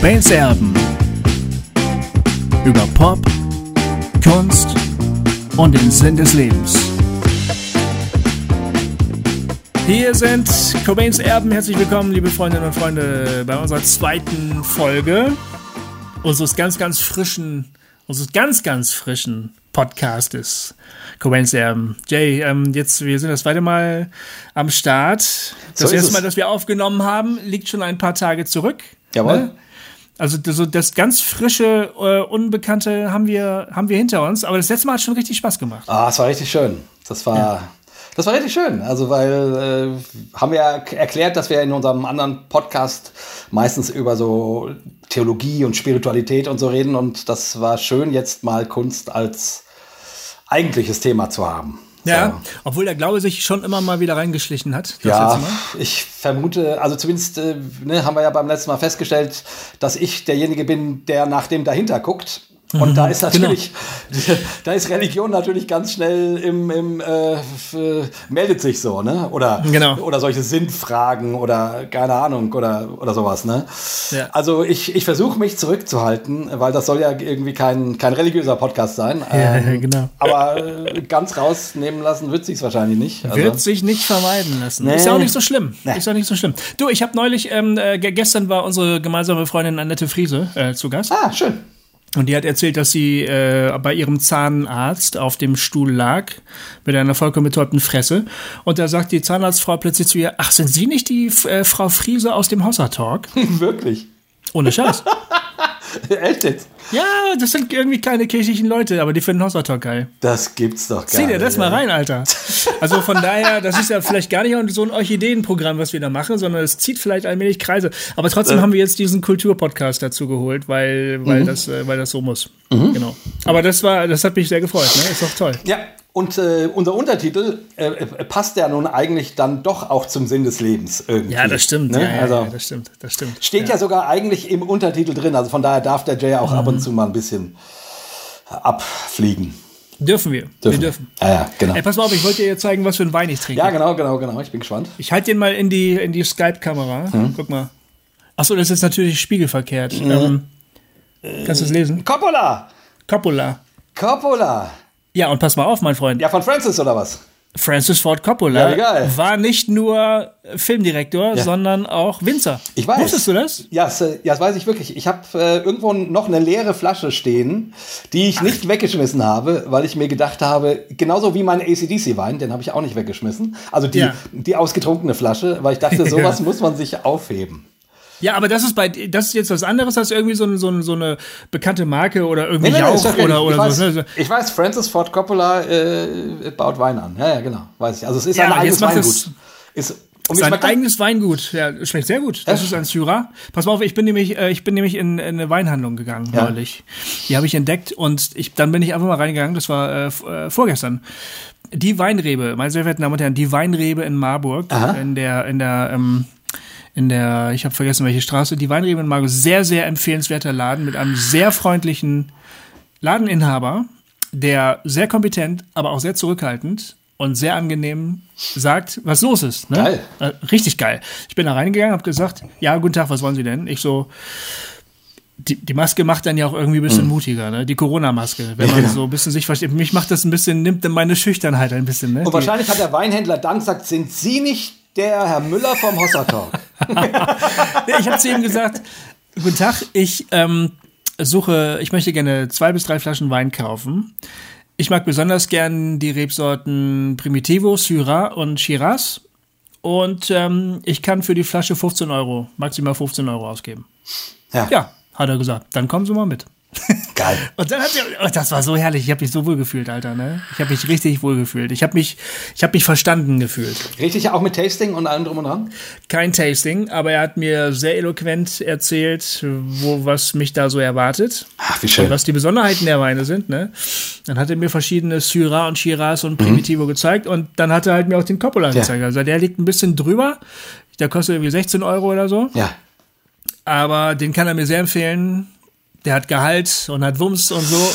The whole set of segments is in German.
Cobains Erben. Über Pop, Kunst und den Sinn des Lebens. Hier sind Cobains Erben. Herzlich willkommen, liebe Freundinnen und Freunde, bei unserer zweiten Folge unseres ganz, ganz frischen, unseres ganz, ganz frischen Podcastes. Cobains Erben. Jay, ähm, jetzt, wir sind das zweite Mal am Start. Das So erste. Mal, dass wir aufgenommen haben, liegt schon ein paar Tage zurück. Jawohl. Ne? Also das, so das ganz frische, äh, Unbekannte haben wir, haben wir hinter uns, aber das letzte Mal hat schon richtig Spaß gemacht. Ah, es war richtig schön. Das war, das war richtig schön. Also, weil äh, haben wir ja erklärt, dass wir in unserem anderen Podcast meistens über so Theologie und Spiritualität und so reden. Und das war schön, jetzt mal Kunst als eigentliches Thema zu haben. Ja, So. obwohl der Glaube sich schon immer mal wieder reingeschlichen hat. Ja, ich vermute, also zumindest äh, ne, haben wir ja beim letzten Mal festgestellt, dass ich derjenige bin, der nach dem dahinter guckt. Und da ist natürlich, da ist Religion natürlich ganz schnell im, im äh, äh, meldet sich so, ne? Oder, Genau. oder solche Sinnfragen oder keine Ahnung oder, oder sowas, ne? Ja. Also ich, ich versuche mich zurückzuhalten, weil das soll ja irgendwie kein, kein religiöser Podcast sein. Ähm, ja, genau. Aber äh, ganz rausnehmen lassen wird sich's wahrscheinlich nicht. Also- Wird sich nicht vermeiden lassen. Nee. Ist ja auch nicht so schlimm. Nee. Ist ja nicht so schlimm. Du, ich habe neulich, ähm, äh, ge- gestern war unsere gemeinsame Freundin Annette Friese äh, zu Gast. Ah, schön. Und die hat erzählt, dass sie äh, bei ihrem Zahnarzt auf dem Stuhl lag mit einer vollkommen betäubten Fresse. Und da sagt die Zahnarztfrau plötzlich zu ihr, ach, sind Sie nicht die äh, Frau Friese aus dem Hauser-Talk? Wirklich. Ohne Scheiß. Echt jetzt? ja, das sind irgendwie kleine kirchlichen Leute, aber die finden Hauser-Talk geil. Das gibt's doch gar Zieh dir das nicht, mal rein, Alter. Also von daher, das ist ja vielleicht gar nicht so ein Orchideenprogramm, was wir da machen, sondern es zieht vielleicht allmählich Kreise. Aber trotzdem Äh. haben wir jetzt diesen Kulturpodcast dazu geholt, weil, Mhm. weil, das, äh, weil das so muss. Genau. Aber das war, das hat mich sehr gefreut, ne? Ist doch toll. Ja, und äh, unser Untertitel äh, äh, passt ja nun eigentlich dann doch auch zum Sinn des Lebens irgendwie. Ja, das stimmt. Ne? Ja, ja, also, ja, das stimmt. Das stimmt. steht ja. sogar eigentlich im Untertitel drin. Also von daher darf der Jay auch ab Mhm. und zu mal ein bisschen abfliegen. Dürfen wir. Wir dürfen. Ja, ja, genau. Ey, pass mal auf, ich wollte dir jetzt zeigen, was für ein Wein ich trinke. Ja, genau, genau, genau. Ich bin gespannt. Ich halte den mal in die, in die Skype-Kamera. Hm? Guck mal. Achso, das ist natürlich spiegelverkehrt. Ähm, kannst du es lesen? Coppola! Coppola. Coppola! Ja, und pass mal auf, mein Freund. Ja, von Francis oder was? Francis Ford Coppola Ja, egal. war nicht nur Filmdirektor, Ja. sondern auch Winzer. Ich weiß. Wusstest du das? Ja, das, ja, das weiß ich wirklich. Ich habe äh, irgendwo noch eine leere Flasche stehen, die ich nicht weggeschmissen habe, weil ich mir gedacht habe, genauso wie mein ACDC-Wein, den habe ich auch nicht weggeschmissen. Also die, die ausgetrunkene Flasche, weil ich dachte, sowas muss man sich aufheben. Ja, aber das ist bei das ist jetzt was anderes als irgendwie so, eine- so, so eine bekannte Marke oder irgendwie Nee, nee, nee, Jauch doch oder, oder ich, weiß, so. ne? ich weiß, Francis Ford Coppola äh, baut Wein an. Ja, ja, genau. Weiß ich. Also es ist Ja, ein eigenes Weingut. es- Ist, und Sein eigenes Weingut, ja, schmeckt sehr gut. Das Ja. ist ein Syrah. Pass mal auf, ich bin nämlich, äh, ich bin nämlich in, in eine Weinhandlung gegangen Ja. neulich. Die habe ich entdeckt und ich, dann bin ich einfach mal reingegangen. Das war äh, äh, vorgestern. Die Weinrebe, meine sehr verehrten Damen und Herren, die Weinrebe in Marburg, Aha. in der, in der, ähm, in der, ich habe vergessen welche Straße, die Weinrebe in Marburg, sehr, sehr empfehlenswerter Laden mit einem sehr freundlichen Ladeninhaber, der sehr kompetent, aber auch sehr zurückhaltend und sehr angenehm sagt, was los ist. Ne? Geil. Äh, richtig geil. Ich bin da reingegangen, habe gesagt, ja, guten Tag, was wollen Sie denn? Ich so, die, die Maske macht dann ja auch irgendwie ein bisschen mutiger, ne? Die Corona-Maske, wenn man. Ja. so ein bisschen sich versteht. Mich macht das ein bisschen, nimmt dann meine Schüchternheit ein bisschen, ne? Und Die- wahrscheinlich hat der Weinhändler dann gesagt, sind Sie nicht der Herr Müller vom Hossa Talk? Ich habe zu ihm gesagt, guten Tag, ich ähm, suche, ich möchte gerne zwei bis drei Flaschen Wein kaufen. Ich mag besonders gern die Rebsorten Primitivo, Syrah und Shiraz. Und ähm, ich kann für die Flasche 15 Euro, maximal 15 Euro ausgeben. Ja, Ja, hat er gesagt. Dann kommen Sie mal mit. geil. Und dann hat er, oh, das war so herrlich. Ich habe mich so wohl gefühlt, Alter. Ne? Ich habe mich richtig wohl gefühlt. Ich habe mich, ich habe mich verstanden gefühlt. Richtig, auch mit Tasting und allem drum und dran? kein Tasting, aber er hat mir sehr eloquent erzählt, wo was mich da so erwartet, Ach, wie schön. was die Besonderheiten der Weine sind. Ne? Dann hat er mir verschiedene Syrah und Shiraz und Primitivo gezeigt und dann hat er halt mir auch den Coppola gezeigt. Also der liegt ein bisschen drüber. Der kostet irgendwie 16 Euro oder so, Ja. aber den kann er mir sehr empfehlen. Der hat Gehalt und hat Wumms und so.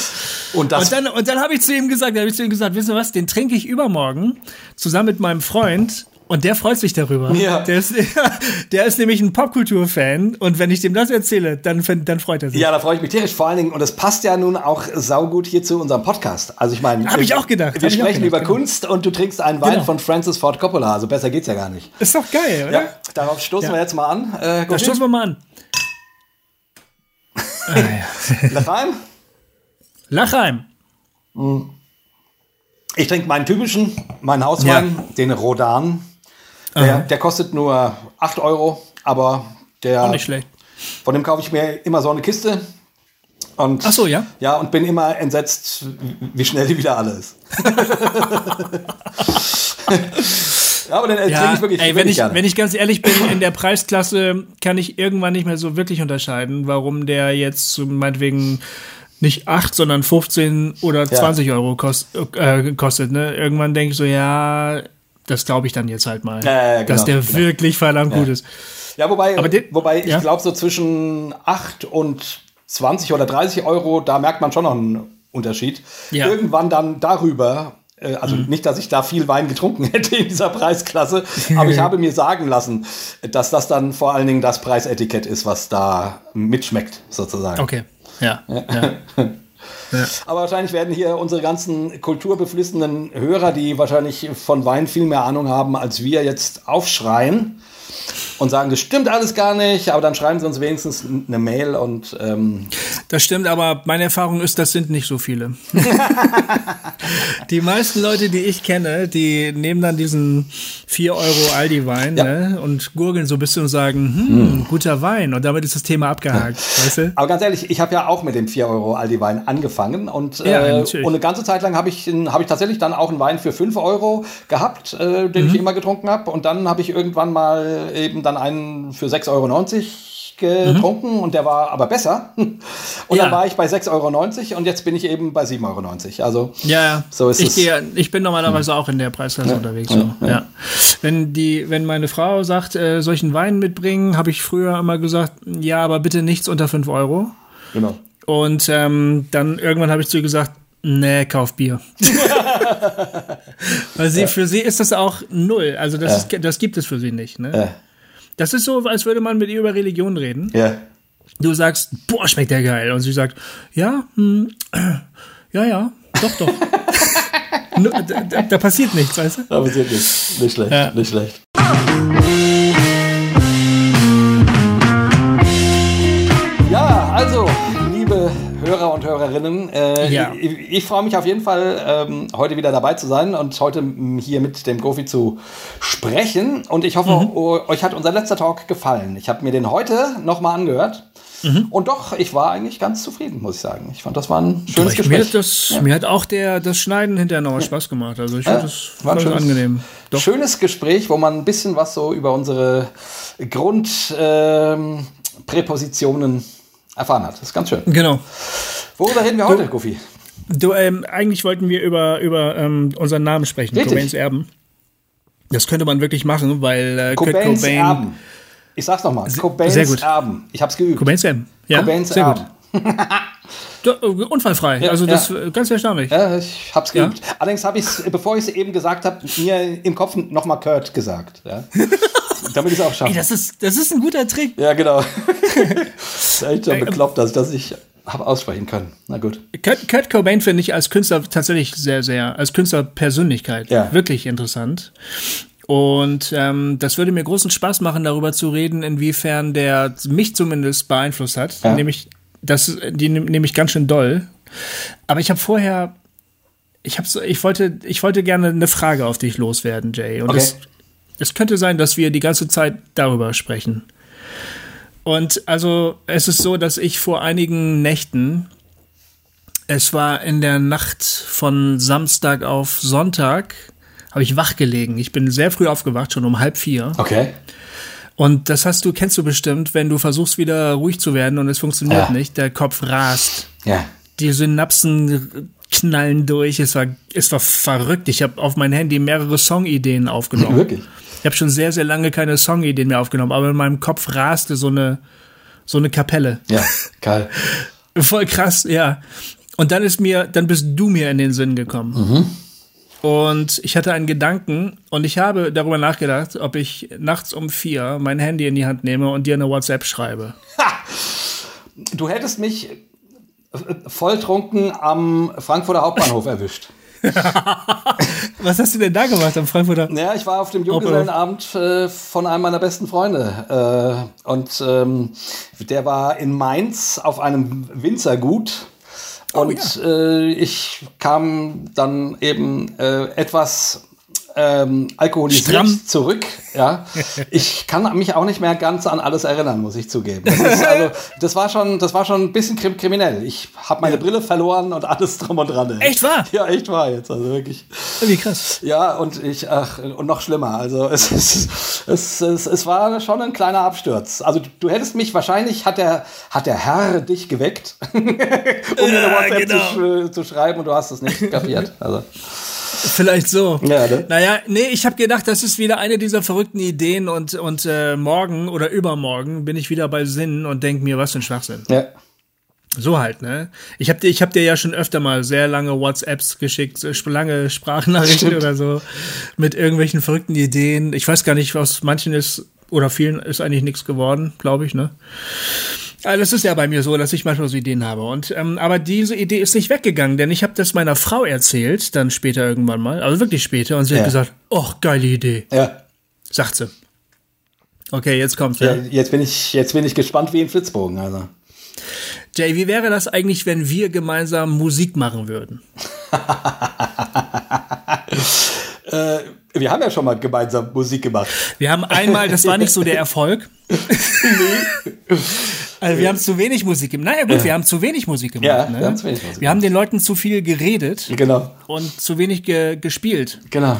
Und das Und dann, und dann habe ich zu ihm gesagt, habe ich zu ihm gesagt, wissen Sie was, den trinke ich übermorgen zusammen mit meinem Freund Und der freut sich darüber. Ja. Der ist, der ist nämlich ein Popkultur-Fan und wenn ich dem das erzähle, dann, dann freut er sich. Ja, da freue ich mich tierisch. Vor allen Dingen, und es passt ja nun auch saugut hier zu unserem Podcast. Also ich meine, Hab ich auch gedacht. Wir sprechen gedacht, über genau. Kunst und du trinkst einen Wein Genau. von Francis Ford Coppola. Also besser geht's ja gar nicht. Ist doch geil, oder? Ja, darauf stoßen Ja. wir jetzt mal an. Äh, Da stoßen wir mal an. Ah, ja. Lachheim. Lachheim. Ich trinke meinen typischen, meinen Hauswein, den Rodan. Der, der kostet nur 8 Euro, aber der, Auch nicht schlecht. von dem kaufe ich mir immer so eine Kiste. Und, Ach so, ja? Ja, und bin immer entsetzt, wie schnell die wieder alle ist. ja, aber den trinke ich wirklich, ey, wenn, wirklich ich, gerne. wenn ich ganz ehrlich bin, in der Preisklasse kann ich irgendwann nicht mehr so wirklich unterscheiden, warum der jetzt meinetwegen nicht 8, sondern 15 oder 20 Euro kost, äh, kostet. Ne? Irgendwann denke ich so, ja, das glaube ich dann jetzt halt mal. Ja, ja, ja, dass genau, der genau. wirklich verdammt gut ist. Ja, wobei, Aber den- wobei ich ja. glaube, so zwischen 8 und 20 oder 30 Euro, da merkt man schon noch einen Unterschied. Ja. Irgendwann dann darüber, also Mhm. nicht, dass ich da viel Wein getrunken hätte in dieser Preisklasse, aber ich habe mir sagen lassen, dass das dann vor allen Dingen das Preisetikett ist, was da mitschmeckt, sozusagen. Okay. Ja. ja. Aber wahrscheinlich werden hier unsere ganzen kulturbeflissenen Hörer, die wahrscheinlich von Wein viel mehr Ahnung haben als wir, jetzt aufschreien und sagen, das stimmt alles gar nicht, aber dann schreiben sie uns wenigstens eine Mail und ähm, Das stimmt, aber meine Erfahrung ist, das sind nicht so viele. die meisten Leute, die ich kenne, die nehmen dann diesen 4 Euro Aldi-Wein Ja. ne, und gurgeln so ein bisschen und sagen, hm, guter Wein. Und damit ist das Thema abgehakt, weißt du? aber ganz ehrlich, ich habe ja auch mit dem 4 Euro Aldi-Wein angefangen und, Ja, äh, und eine ganze Zeit lang habe ich, habe ich tatsächlich dann auch einen Wein für 5 Euro gehabt, äh, den Mhm. ich immer getrunken habe und dann habe ich irgendwann mal eben dann einen für 6,90 Euro getrunken und der war aber besser. Und Ja. dann war ich bei 6,90 Euro und jetzt bin ich eben bei 7,90 Euro. Also Ja, ja. So ist ich, es. Gehe, ich bin normalerweise auch in der Preisklasse unterwegs. So. Ja, Wenn, die, wenn meine Frau sagt, äh, soll ich einen Wein mitbringen, habe ich früher immer gesagt, ja, aber bitte nichts unter 5 Euro. genau. Und ähm, dann irgendwann habe ich zu ihr gesagt, nee, kauf Bier. Weil sie, für sie ist das auch null. Also das, ist, das gibt es für sie nicht. Ne? Ja. Das ist so, als würde man mit ihr über Religion reden. Ja. Du sagst, boah, schmeckt der geil. Und sie sagt, ja, hm, ja, ja, doch, doch. Da, da, da passiert nichts, weißt du? Da passiert nichts. Nicht schlecht. Ja. Nicht schlecht. Ja, also, Hörer und Hörerinnen, äh, Ja. ich, ich freue mich auf jeden Fall, ähm, heute wieder dabei zu sein und heute hier mit dem Gofi zu sprechen. Und ich hoffe, Mhm. euch hat unser letzter Talk gefallen. Ich habe mir den heute nochmal angehört. Mhm. Und doch, ich war eigentlich ganz zufrieden, muss ich sagen. Ich fand, das war ein schönes Ich, mir, Gespräch. hat das, mir hat auch der, das Schneiden hinterher noch Spaß gemacht. Also ich fand das war schönes- angenehm. Doch. Schönes Gespräch, wo man ein bisschen was so über unsere Grundpräpositionen ähm, erfahren hat. Das ist ganz schön. Genau. Worüber reden wir heute, Goofy? Du, ähm, eigentlich wollten wir über, über ähm, unseren Namen sprechen, Richtig. Cobains Erben. Das könnte man wirklich machen, weil äh, Kurt Cobains Cobain. Erben. Ich sag's nochmal. Cobains sehr gut. Erben. Ich hab's geübt. Cobains Erben. Ja, Cobains sehr Erben. gut. Ja, äh, unfallfrei. also das ja. äh, ganz erstaunlich. Ja, ich hab's Ja. geübt. Allerdings habe ich bevor ich es eben gesagt habe, mir im Kopf nochmal Kurt gesagt. Ja? Damit ich es auch schaffe. Ey, das ist, das ist ein guter Trick. ja, genau. das ist echt schon bekloppt, dass ich das nicht habe aussprechen können. Na gut. Kurt, Kurt Cobain finde ich als Künstler tatsächlich sehr, sehr, als Künstlerpersönlichkeit Ja. wirklich interessant. Und ähm, das würde mir großen Spaß machen, darüber zu reden, inwiefern der mich zumindest beeinflusst hat. Ja. Nämlich, das, die nehme ich ganz schön doll. Aber ich habe vorher, ich habe so, ich wollte, ich wollte gerne eine Frage auf dich loswerden, Jay. Und Okay. es, es könnte sein, dass wir die ganze Zeit darüber sprechen. Und also es ist so, dass ich vor einigen Nächten, es war in der Nacht von Samstag auf Sonntag, habe ich wach gelegen. Ich bin sehr früh aufgewacht, schon um halb vier. Okay. Und das hast du, kennst du bestimmt, wenn du versuchst wieder ruhig zu werden und es funktioniert Ja. nicht, der Kopf rast. Ja. Die Synapsen knallen durch. Es war, es war verrückt. Ich habe auf mein Handy mehrere Songideen aufgenommen. Wirklich. Ich habe schon sehr, sehr lange keine Songideen mehr aufgenommen, aber in meinem Kopf raste so eine, so eine Kapelle. Ja, geil. Voll krass, ja. Und dann ist mir, dann bist du mir in den Sinn gekommen. Und ich hatte einen Gedanken und ich habe darüber nachgedacht, ob ich nachts um vier mein Handy in die Hand nehme und dir eine WhatsApp schreibe. Ha! Du hättest mich volltrunken am Frankfurter Hauptbahnhof erwischt. Was hast du denn da gemacht am Frankfurter? Ja, ich war auf dem Junggesellenabend äh, von einem meiner besten Freunde. Äh, und ähm, der war in Mainz auf einem Winzergut. Oh, und ja. äh, ich kam dann eben äh, etwas ähm, alkoholisiert Stramm. zurück. Ja, ich kann mich auch nicht mehr ganz an alles erinnern, muss ich zugeben. Das, also, das war schon, das war schon ein bisschen kriminell. Ich habe meine. Brille verloren und alles drum und dran. Echt wahr? Ja, echt wahr jetzt, also wirklich. Wie krass. Ja, und ich, ach, und noch schlimmer. Also es, es, es, es, es war schon ein kleiner Absturz. Also du hättest mich wahrscheinlich hat der hat der Herr dich geweckt, um mir eine WhatsApp genau. zu, zu schreiben und du hast es nicht kapiert. Also Vielleicht so. Ja, ne? Naja, nee, ich habe gedacht, das ist wieder eine dieser verrückten Ideen und, und äh, morgen oder übermorgen bin ich wieder bei Sinnen und denk mir, was für ein Schwachsinn. Ja. So halt, ne? Ich habe dir, ich hab dir ja schon öfter mal sehr lange WhatsApps geschickt, äh, lange Sprachnachrichten Stimmt. oder so, mit irgendwelchen verrückten Ideen. Ich weiß gar nicht, was manchen ist oder vielen ist eigentlich nichts geworden, glaube ich, ne? Also das ist ja bei mir so, dass ich manchmal so Ideen habe. Und ähm, aber diese Idee ist nicht weggegangen, denn ich habe das meiner Frau erzählt, dann später irgendwann mal, also wirklich später, und sie ja. hat gesagt, oh, geile Idee. Ja. Sagt sie. Okay, jetzt kommt's. Ja. ja. jetzt bin ich, jetzt bin ich gespannt wie ein Flitzbogen. Also. Jay, wie wäre das eigentlich, wenn wir gemeinsam Musik machen würden? äh, wir haben ja schon mal gemeinsam Musik gemacht. Wir haben einmal, das war nicht so der Erfolg. nee. Also wir haben zu wenig Musik gemacht. Naja gut, wir haben zu wenig Musik gemacht. Ja, ne? wir, haben zu wenig Musik wir haben den Leuten zu viel geredet. Genau. Und zu wenig ge gespielt. Genau.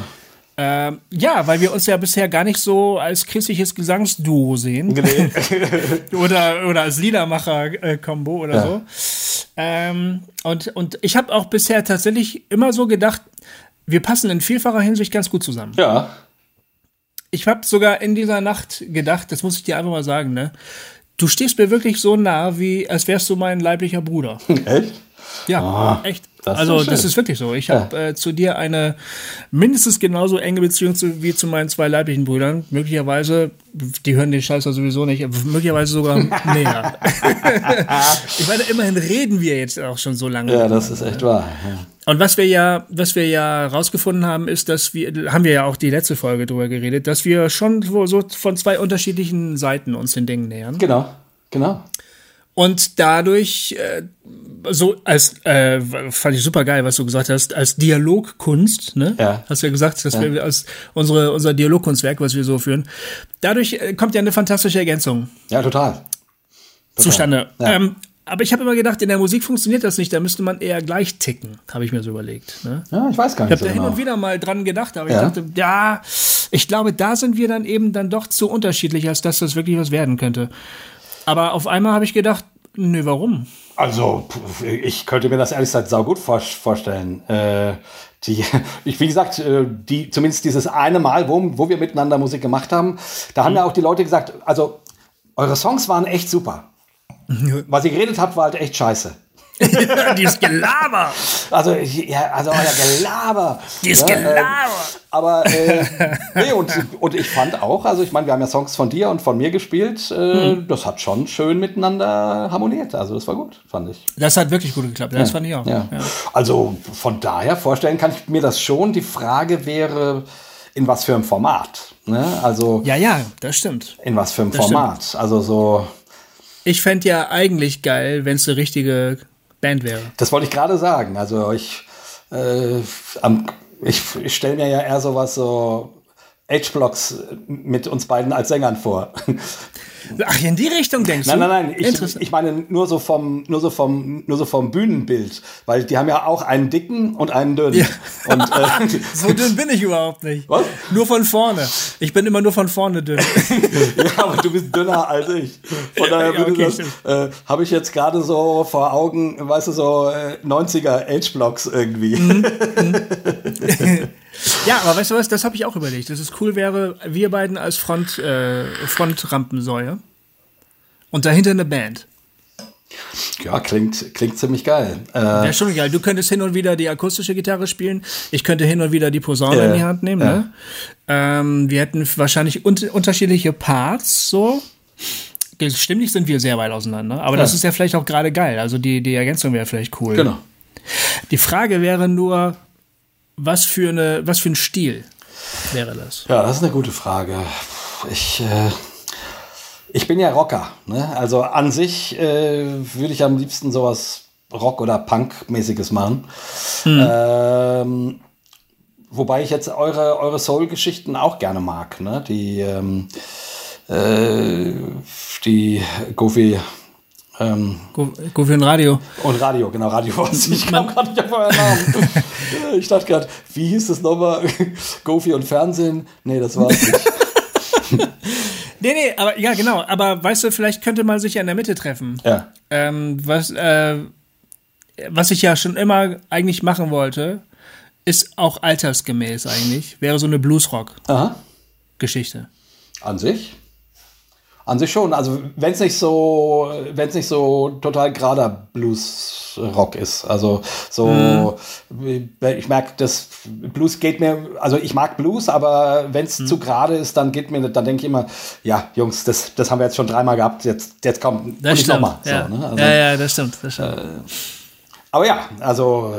Ähm, ja, weil wir uns ja bisher gar nicht so als christliches Gesangsduo sehen. Nee. oder, oder als Liedermacher-Kombo oder ja. so. Ähm, und, und ich habe auch bisher tatsächlich immer so gedacht, wir passen in vielfacher Hinsicht ganz gut zusammen. Ja. Ich habe sogar in dieser Nacht gedacht, das muss ich dir einfach mal sagen, ne? Du stehst mir wirklich so nah, wie als wärst du mein leiblicher Bruder. Echt? Ja, oh, echt. Das also das ist wirklich so. Ich habe ja. äh, zu dir eine mindestens genauso enge Beziehung zu, wie zu meinen zwei leiblichen Brüdern. Möglicherweise, die hören den Scheiß ja sowieso nicht, möglicherweise sogar näher. ich meine, immerhin reden wir jetzt auch schon so lange. Ja, das ist echt wahr. Ja. Und was wir ja, was wir ja rausgefunden haben, ist, dass wir, haben wir ja auch die letzte Folge drüber geredet, dass wir schon so von zwei unterschiedlichen Seiten uns den Dingen nähern. Genau, genau. Und dadurch, äh, so als, äh, fand ich super geil, was du gesagt hast, als Dialogkunst, ne? Ja. Hast du ja gesagt, dass ja. wir als unsere, unser Dialogkunstwerk, was wir so führen, dadurch äh, kommt ja eine fantastische Ergänzung. Ja, total. total. Zustande. Ja. Ähm, aber ich habe immer gedacht, in der Musik funktioniert das nicht, da müsste man eher gleich ticken, habe ich mir so überlegt. Ne? Ja, ich weiß gar nicht. Ich habe so da genau. hin und wieder mal dran gedacht, aber ja. ich dachte, ja, ich glaube, da sind wir dann eben dann doch zu unterschiedlich, als dass das wirklich was werden könnte. Aber auf einmal habe ich gedacht, nö, warum? Also, ich könnte mir das ehrlich gesagt saugut vorstellen. Äh, die, ich, wie gesagt, äh, die, zumindest dieses eine Mal, wo, wo wir miteinander Musik gemacht haben, da haben mhm. ja auch die Leute gesagt, also, eure Songs waren echt super. Was ihr geredet habt, war halt echt scheiße. Dieses Gelaber. Also, ja, also euer Gelaber. Dieses ja, Gelaber. Äh, aber, äh, nee, und, und ich fand auch, also ich meine, wir haben ja Songs von dir und von mir gespielt, äh, hm. das hat schon schön miteinander harmoniert. Also, das war gut, fand ich. Das hat wirklich gut geklappt, das ja. fand ich auch. Ja. ja. Also, von daher vorstellen kann ich mir das schon. Die Frage wäre, in was für einem Format. Ne? Also, ja, ja, das stimmt. In was für einem das Format. Stimmt. Also, so. Ich fände ja eigentlich geil, wenn es eine richtige Band wäre. Das wollte ich gerade sagen. Also ich, äh, ich, ich stelle mir ja eher sowas so H-Blocks mit uns beiden als Sängern vor. Ach, in die Richtung denkst nein, du? Nein, nein, nein. Ich, ich meine nur so vom, nur so vom, nur so vom Bühnenbild, weil die haben ja auch einen dicken und einen dünnen. Ja. Und, äh, so dünn bin ich überhaupt nicht. Was? Nur von vorne. Ich bin immer nur von vorne dünn. ja, aber du bist dünner als ich. Von daher ja, okay, äh, habe ich jetzt gerade so vor Augen, weißt du, so äh, 90er H-Blocks irgendwie. Mhm. Ja, aber weißt du was, das habe ich auch überlegt. Dass es cool wäre, wir beiden als Front, äh, Frontrampensäue und dahinter eine Band. Ja, klingt, klingt ziemlich geil. Äh, ja, schon geil. Du könntest hin und wieder die akustische Gitarre spielen. Ich könnte hin und wieder die Posaune äh, in die Hand nehmen. Ja. Ne? Ähm, wir hätten wahrscheinlich un unterschiedliche Parts so. Stimmlich sind wir sehr weit auseinander, aber ja. das ist ja vielleicht auch gerade geil. Also die, die Ergänzung wäre vielleicht cool. Genau. Die Frage wäre nur, was für, eine, was für ein Stil wäre das? Ja, das ist eine gute Frage. Ich, äh, ich bin ja Rocker. Ne? Also an sich äh, würde ich am liebsten sowas Rock- oder Punk-mäßiges machen. Hm. Ähm, wobei ich jetzt eure, eure Soul-Geschichten auch gerne mag. Ne? Die, ähm, äh, die Goofy. Ähm, Goofy und Radio. Und Radio, genau, Radio. Ich kam gerade nicht auf euren Namen. ich dachte gerade, wie hieß das nochmal? Goofy und Fernsehen? Nee, das war es nicht. Nee, nee, aber ja, genau. Aber weißt du, vielleicht könnte man sich ja in der Mitte treffen. Ja. Ähm, was, äh, was ich ja schon immer eigentlich machen wollte, ist auch altersgemäß eigentlich, wäre so eine Bluesrock-Geschichte. An sich? An sich schon. Also wenn es nicht so, wenn es nicht so total gerader Blues-Rock ist. Also so, mhm. ich merke, das Blues geht mir, also ich mag Blues, aber wenn es mhm. zu gerade ist, dann geht mir, dann denke ich immer, ja, Jungs, das, das haben wir jetzt schon dreimal gehabt, jetzt, jetzt kommt das nochmal. Ja. So, ne? also, ja, ja, das stimmt. Das stimmt. Äh, aber ja, also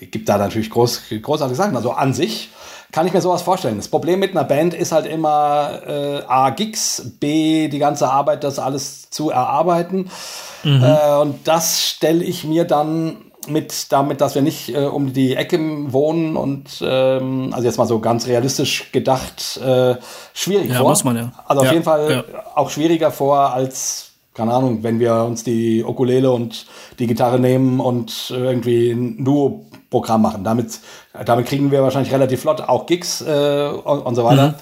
äh, gibt da natürlich groß, großartige Sachen. Also an sich kann ich mir sowas vorstellen. Das Problem mit einer Band ist halt immer äh, A, Gigs, B, die ganze Arbeit, das alles zu erarbeiten. Mhm. Äh, und das stelle ich mir dann mit damit, dass wir nicht äh, um die Ecke wohnen und ähm, also jetzt mal so ganz realistisch gedacht äh, schwierig ja, vor. Muss man ja. Also auf ja, jeden Fall ja. auch schwieriger vor als keine Ahnung, wenn wir uns die Ukulele und die Gitarre nehmen und irgendwie ein Duo-Programm machen. Damit, damit kriegen wir wahrscheinlich relativ flott auch Gigs äh, und, und, so weiter.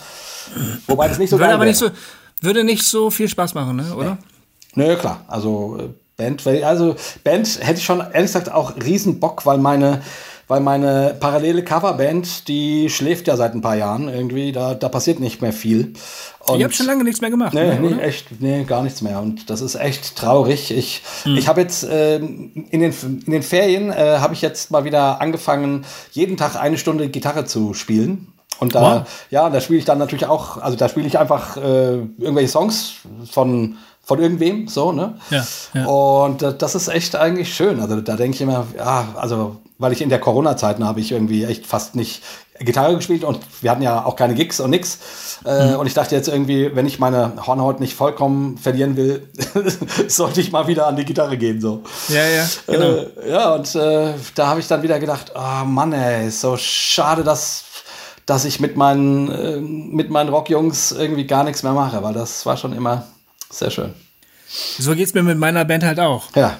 Mhm. Wobei das nicht so würde aber nicht so Würde nicht so viel Spaß machen, ne? oder? Nö, nee, klar. Also äh, Band, also Band hätte ich schon ehrlich gesagt auch riesen Bock, weil meine weil meine parallele Coverband, die schläft ja seit ein paar Jahren irgendwie, da, da passiert nicht mehr viel. Und ich habe schon lange nichts mehr gemacht. Nee, nee, echt, nee, gar nichts mehr. Und das ist echt traurig. Ich, hm. ich habe jetzt äh, in, den, in den Ferien äh, habe ich jetzt mal wieder angefangen, jeden Tag eine Stunde Gitarre zu spielen. Und da, wow. ja, da spiele ich dann natürlich auch, also da spiele ich einfach äh, irgendwelche Songs von von irgendwem, so, ne? Ja, ja. Und äh, das ist echt eigentlich schön. Also da denke ich immer, ja, also weil ich in der Corona-Zeit habe ich irgendwie echt fast nicht Gitarre gespielt und wir hatten ja auch keine Gigs und nix. Äh, mhm. Und ich dachte jetzt irgendwie, wenn ich meine Hornhaut nicht vollkommen verlieren will, sollte ich mal wieder an die Gitarre gehen. So. Ja, ja, genau. Äh, ja, und äh, da habe ich dann wieder gedacht, oh Mann, ey, ist so schade, dass, dass ich mit meinen, äh, mit meinen Rockjungs irgendwie gar nichts mehr mache, weil das war schon immer sehr schön. So geht's mir mit meiner Band halt auch. Ja.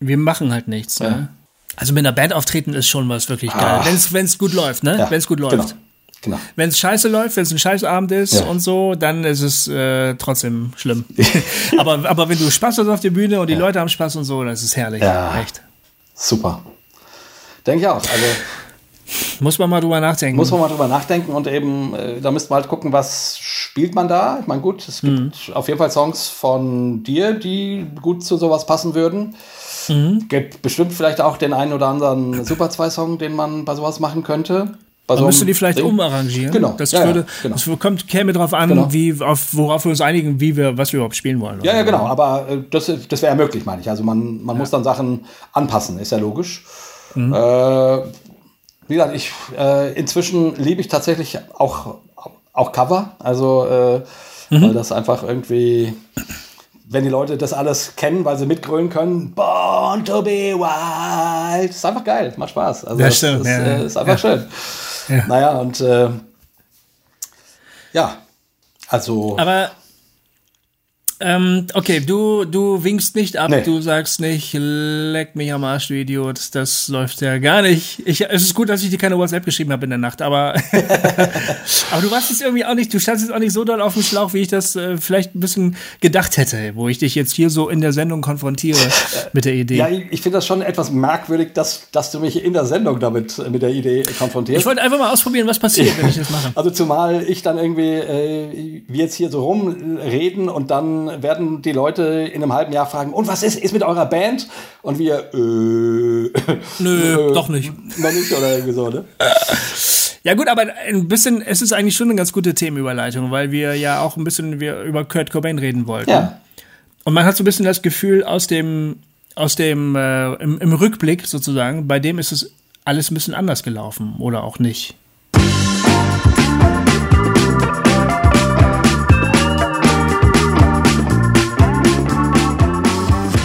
Wir machen halt nichts. Ja. Ne? Also mit einer Band auftreten ist schon was wirklich geil. Wenn es gut läuft, ne? Ja, wenn es gut läuft. Genau. Genau. Wenn es scheiße läuft, wenn es ein Scheißabend ist ja. und so, dann ist es äh, trotzdem schlimm. aber, aber wenn du Spaß hast auf der Bühne und die ja. Leute haben Spaß und so, dann ist es herrlich. Ja. Echt. Super. Denke ich auch. Also muss man mal drüber nachdenken. Muss man mal drüber nachdenken und eben, äh, da müsste man halt gucken, was spielt man da. Ich meine, gut, es gibt mhm. auf jeden Fall Songs von dir, die gut zu sowas passen würden. Mhm. Gibt bestimmt vielleicht auch den einen oder anderen Super 2-Song, den man bei sowas machen könnte. Dann so müsste die vielleicht Ding. umarrangieren. Genau. Das, ja, würde, ja, genau. das kommt, käme darauf an, genau. wie, auf, worauf wir uns einigen, wie wir, was wir überhaupt spielen wollen. Ja, ja, genau. Aber äh, das, das wäre ja möglich, meine ich. Also man, man ja. muss dann Sachen anpassen, ist ja logisch. Mhm. Äh, wie gesagt, ich, äh, inzwischen liebe ich tatsächlich auch, auch Cover. Also, äh, mhm. weil das einfach irgendwie, wenn die Leute das alles kennen, weil sie mitgrölen können, Born to be wild, ist einfach geil, macht Spaß. Also, ja, stimmt. Ist, ja, äh, ist einfach ja. schön. Ja. Naja, und äh, ja, also. Aber ähm, okay, du, du winkst nicht ab, nee. du sagst nicht, leck mich am Arsch, du Idiot, das läuft ja gar nicht. Ich, es ist gut, dass ich dir keine WhatsApp geschrieben habe in der Nacht, aber, aber du warst jetzt irgendwie auch nicht, du standst jetzt auch nicht so doll auf dem Schlauch, wie ich das äh, vielleicht ein bisschen gedacht hätte, wo ich dich jetzt hier so in der Sendung konfrontiere mit der Idee. Ja, ich, ich finde das schon etwas merkwürdig, dass, dass du mich in der Sendung damit mit der Idee konfrontierst. Ich wollte einfach mal ausprobieren, was passiert, wenn ich das mache. Also zumal ich dann irgendwie, äh, wir jetzt hier so rumreden und dann dann werden die Leute in einem halben Jahr fragen, und was ist, ist mit eurer Band? Und wir, äh, Nö, doch nicht. Noch nicht oder irgendwie so, ne? Ja gut, aber ein bisschen, es ist eigentlich schon eine ganz gute Themenüberleitung, weil wir ja auch ein bisschen wir über Kurt Cobain reden wollten. Ja. Und man hat so ein bisschen das Gefühl aus dem, aus dem, äh, im, im Rückblick sozusagen, bei dem ist es alles ein bisschen anders gelaufen oder auch nicht.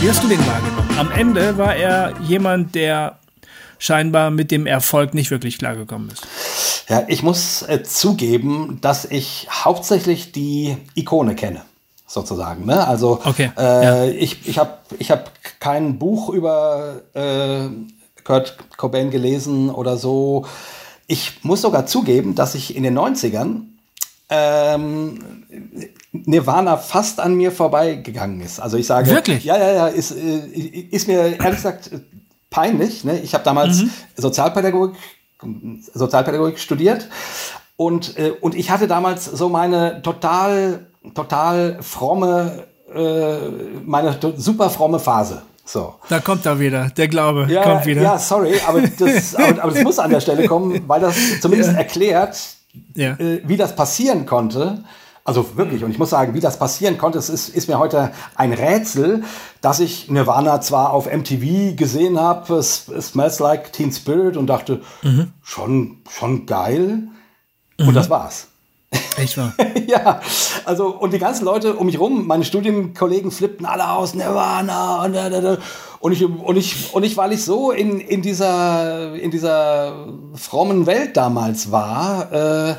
Wie hast du den wahrgenommen? Am Ende war er jemand, der scheinbar mit dem Erfolg nicht wirklich klargekommen ist. Ja, ich muss äh, zugeben, dass ich hauptsächlich die Ikone kenne, sozusagen. Ne? Also Okay, äh, ja. ich, ich habe ich hab kein Buch über äh, Kurt Cobain gelesen oder so. Ich muss sogar zugeben, dass ich in den 90ern ähm, Nirvana fast an mir vorbeigegangen ist. Also ich sage, Wirklich? ja, ja, ja, ist, äh, ist mir ehrlich gesagt peinlich. Ne? Ich habe damals Sozialpädagogik, Sozialpädagogik studiert und, äh, und ich hatte damals so meine total, total fromme, äh, meine super fromme Phase. So. Da kommt er wieder, der Glaube Ja, kommt wieder. ja, sorry, aber das, aber, aber das muss an der Stelle kommen, weil das zumindest erklärt, Ja. wie das passieren konnte. Also wirklich, und ich muss sagen, wie das passieren konnte, es ist, ist mir heute ein Rätsel, dass ich Nirvana zwar auf MTV gesehen habe, es, es smells like Teen Spirit und dachte, schon, schon geil. Und das war's. Echt wahr. ja, also und die ganzen Leute um mich rum, meine Studienkollegen flippten alle aus, Nirvana und, da, da, da. und ich und ich und ich, weil ich so in, in dieser in dieser frommen Welt damals war, äh,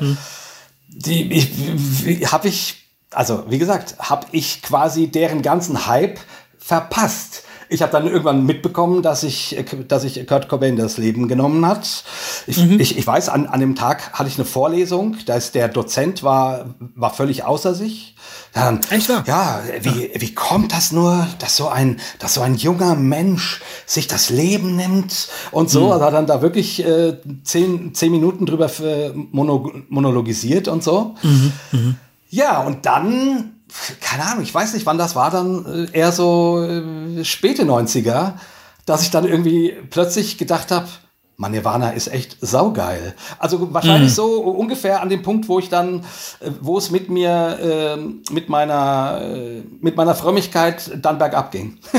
die ich, habe ich also wie gesagt, habe ich quasi deren ganzen Hype verpasst. Ich habe dann irgendwann mitbekommen, dass ich, dass ich Kurt Cobain das Leben genommen hat. Ich, ich, ich weiß, an, an dem Tag hatte ich eine Vorlesung, da ist der Dozent war, war völlig außer sich. Dann, Echt wahr? Ja, wie, wie kommt das nur, dass so ein, dass so ein junger Mensch sich das Leben nimmt und so. Also hat dann da wirklich äh, zehn, zehn Minuten drüber für mono, monologisiert und so. Ja, und dann, keine Ahnung, ich weiß nicht, wann das war, dann äh, eher so äh, späte 90er, dass ich dann irgendwie plötzlich gedacht habe, man, Nirvana ist echt saugeil. Also wahrscheinlich so ungefähr an dem Punkt, wo ich dann, äh, wo es mit mir, äh, mit meiner, äh, mit meiner Frömmigkeit dann bergab ging.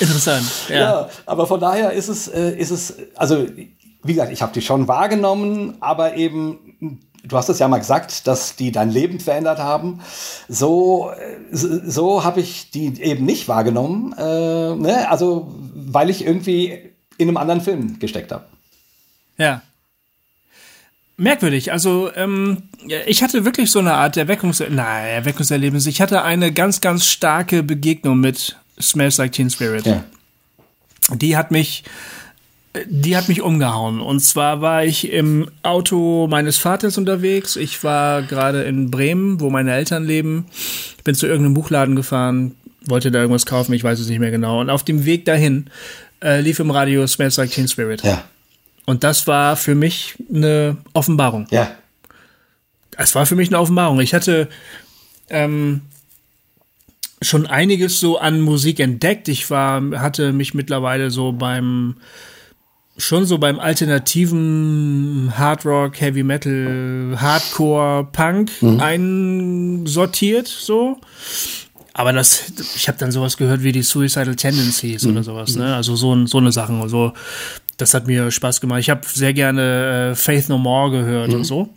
Interessant. Ja. Ja, aber von daher ist es, äh, ist es, also wie gesagt, ich habe die schon wahrgenommen, aber eben, du hast es ja mal gesagt, dass die dein Leben verändert haben. So, äh, so, so habe ich die eben nicht wahrgenommen, äh, ne? also weil ich irgendwie in einem anderen Film gesteckt habe. Ja. Merkwürdig. Also, ähm, ich hatte wirklich so eine Art Erweckungs na, Erweckungserlebnis. Ich hatte eine ganz, ganz starke Begegnung mit Smells Like Teen Spirit. Ja. Die hat mich, die hat mich umgehauen. Und zwar war ich im Auto meines Vaters unterwegs. Ich war gerade in Bremen, wo meine Eltern leben. Ich bin zu irgendeinem Buchladen gefahren, wollte da irgendwas kaufen, ich weiß es nicht mehr genau. Und auf dem Weg dahin äh, lief im Radio Smells Like Teen Spirit. Ja, Und das war für mich eine Offenbarung. ja, Es war für mich eine Offenbarung. Ich hatte ähm, schon einiges so an Musik entdeckt. Ich war, hatte mich mittlerweile so beim schon so beim alternativen Hard Rock, Heavy Metal, Hardcore, Punk einsortiert so. Aber das, ich habe dann sowas gehört wie die Suicidal Tendencies oder sowas, ne? Also so, so eine Sachen und so. Das hat mir Spaß gemacht. Ich habe sehr gerne äh, Faith No More gehört und so.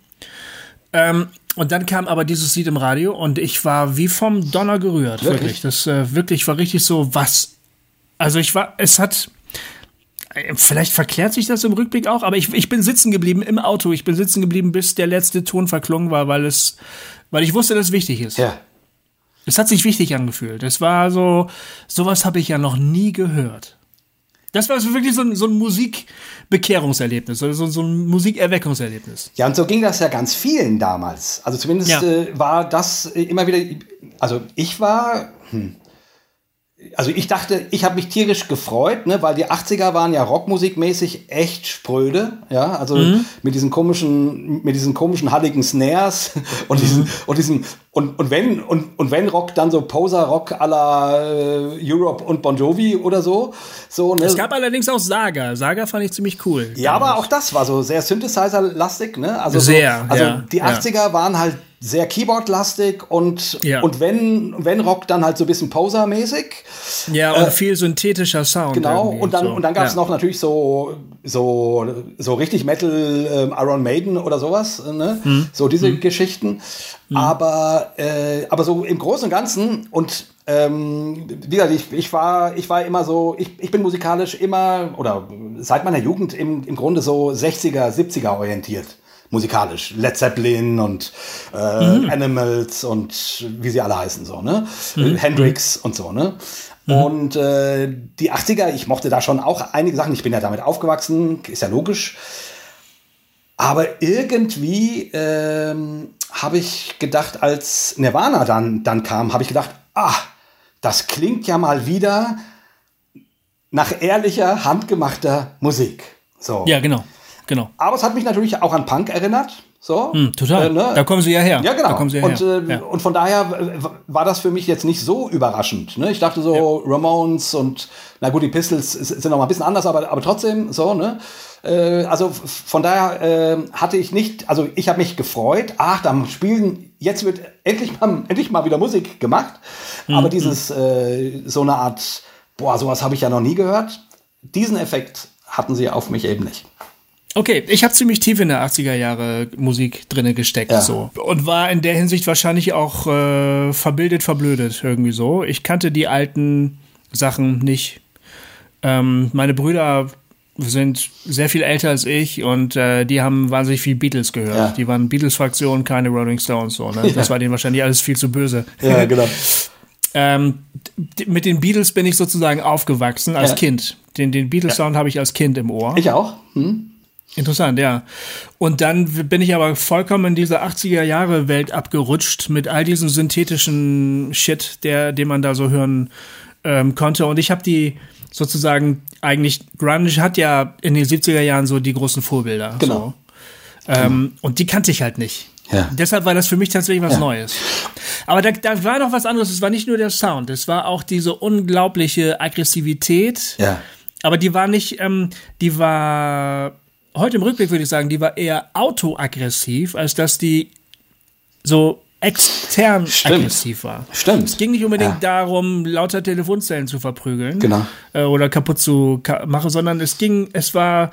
Ähm, und dann kam aber dieses Lied im Radio und ich war wie vom Donner gerührt, wirklich. Wirklich? Das äh, wirklich war richtig so, was. Also ich war, es hat. Vielleicht verklärt sich das im Rückblick auch, aber ich, ich bin sitzen geblieben im Auto. Ich bin sitzen geblieben, bis der letzte Ton verklungen war, weil es, weil ich wusste, dass es wichtig ist. ja. Es hat sich wichtig angefühlt. Es war so, sowas habe ich ja noch nie gehört. Das war wirklich so ein, so ein Musikbekehrungserlebnis, oder so, so ein Musikerweckungserlebnis. Ja, und so ging das ja ganz vielen damals. Also zumindest Ja. äh, war das immer wieder, also ich war, hm, also ich dachte, ich habe mich tierisch gefreut, ne, weil die 80er waren ja rockmusikmäßig echt spröde, ja, also mit diesen komischen, mit diesen komischen halligen Snares und diesen, und diesen und, und wenn und, und wenn Rock dann so Poser Rock à la äh, Europe und Bon Jovi oder so so ne? es gab allerdings auch Saga Saga fand ich ziemlich cool ja aber auch das war so sehr Synthesizer lastig ne also sehr so, also ja, die 80er ja. waren halt sehr Keyboard-lastig und, ja. und wenn, wenn Rock dann halt so ein bisschen Poser-mäßig. Ja, und äh, viel synthetischer Sound. Genau, und dann, so. und dann gab es ja. noch natürlich so, so, so richtig Metal ähm, Iron Maiden oder sowas, ne? Hm. So diese hm. Geschichten. Hm. Aber, äh, aber so im Großen und Ganzen und ähm, wie gesagt, ich, ich, war, ich war immer so, ich, ich bin musikalisch immer oder seit meiner Jugend im, im Grunde so 60er, 70er orientiert musikalisch. Led Zeppelin und äh, mhm. Animals und wie sie alle heißen, so, ne? Mhm. Hendrix und so, ne? Mhm. Und äh, die 80er, ich mochte da schon auch einige Sachen. Ich bin ja damit aufgewachsen, ist ja logisch. Aber irgendwie ähm, habe ich gedacht, als Nirvana dann, dann kam, habe ich gedacht, ah, das klingt ja mal wieder nach ehrlicher, handgemachter Musik. So. Ja, genau. Genau. Aber es hat mich natürlich auch an Punk erinnert. So. Mm, total. Äh, ne? Da kommen sie ja her. Ja, genau. Da kommen sie ja und, her. Äh, ja. und von daher war das für mich jetzt nicht so überraschend. Ne? Ich dachte so, ja. Ramones und, na gut, die Pistols sind noch mal ein bisschen anders, aber, aber trotzdem so, ne? Äh, also von daher äh, hatte ich nicht, also ich habe mich gefreut, ach, dann spielen, jetzt wird endlich mal, endlich mal wieder Musik gemacht. Mhm. Aber dieses, äh, so eine Art, boah, sowas habe ich ja noch nie gehört. Diesen Effekt hatten sie auf mich eben nicht. Okay, ich habe ziemlich tief in der 80er Jahre Musik drinne gesteckt ja. so und war in der Hinsicht wahrscheinlich auch äh, verbildet, verblödet irgendwie so. Ich kannte die alten Sachen nicht. Ähm, meine Brüder sind sehr viel älter als ich und äh, die haben wahnsinnig viel Beatles gehört. Ja. Die waren Beatles-Fraktion, keine Rolling Stones so. Ne? Ja. Das war denen wahrscheinlich alles viel zu böse. Ja, genau. ähm, mit den Beatles bin ich sozusagen aufgewachsen als Kind. Den, den Beatles-Sound habe ich als Kind im Ohr. Ich auch. Hm? Interessant, ja. Und dann bin ich aber vollkommen in diese 80er Jahre Welt abgerutscht mit all diesem synthetischen Shit, der, den man da so hören ähm, konnte. Und ich habe die sozusagen eigentlich Grunge hat ja in den 70er Jahren so die großen Vorbilder. Genau. So. Ähm, genau. Und die kannte ich halt nicht. Ja. Deshalb war das für mich tatsächlich was ja. Neues. Aber da, da war noch was anderes. Es war nicht nur der Sound, es war auch diese unglaubliche Aggressivität. Ja. Aber die war nicht, ähm, die war heute im Rückblick würde ich sagen, die war eher autoaggressiv, als dass die so extern Stimmt. aggressiv war. Stimmt. Es ging nicht unbedingt ja. darum, lauter Telefonzellen zu verprügeln genau. äh, oder kaputt zu ka machen, sondern es ging, es war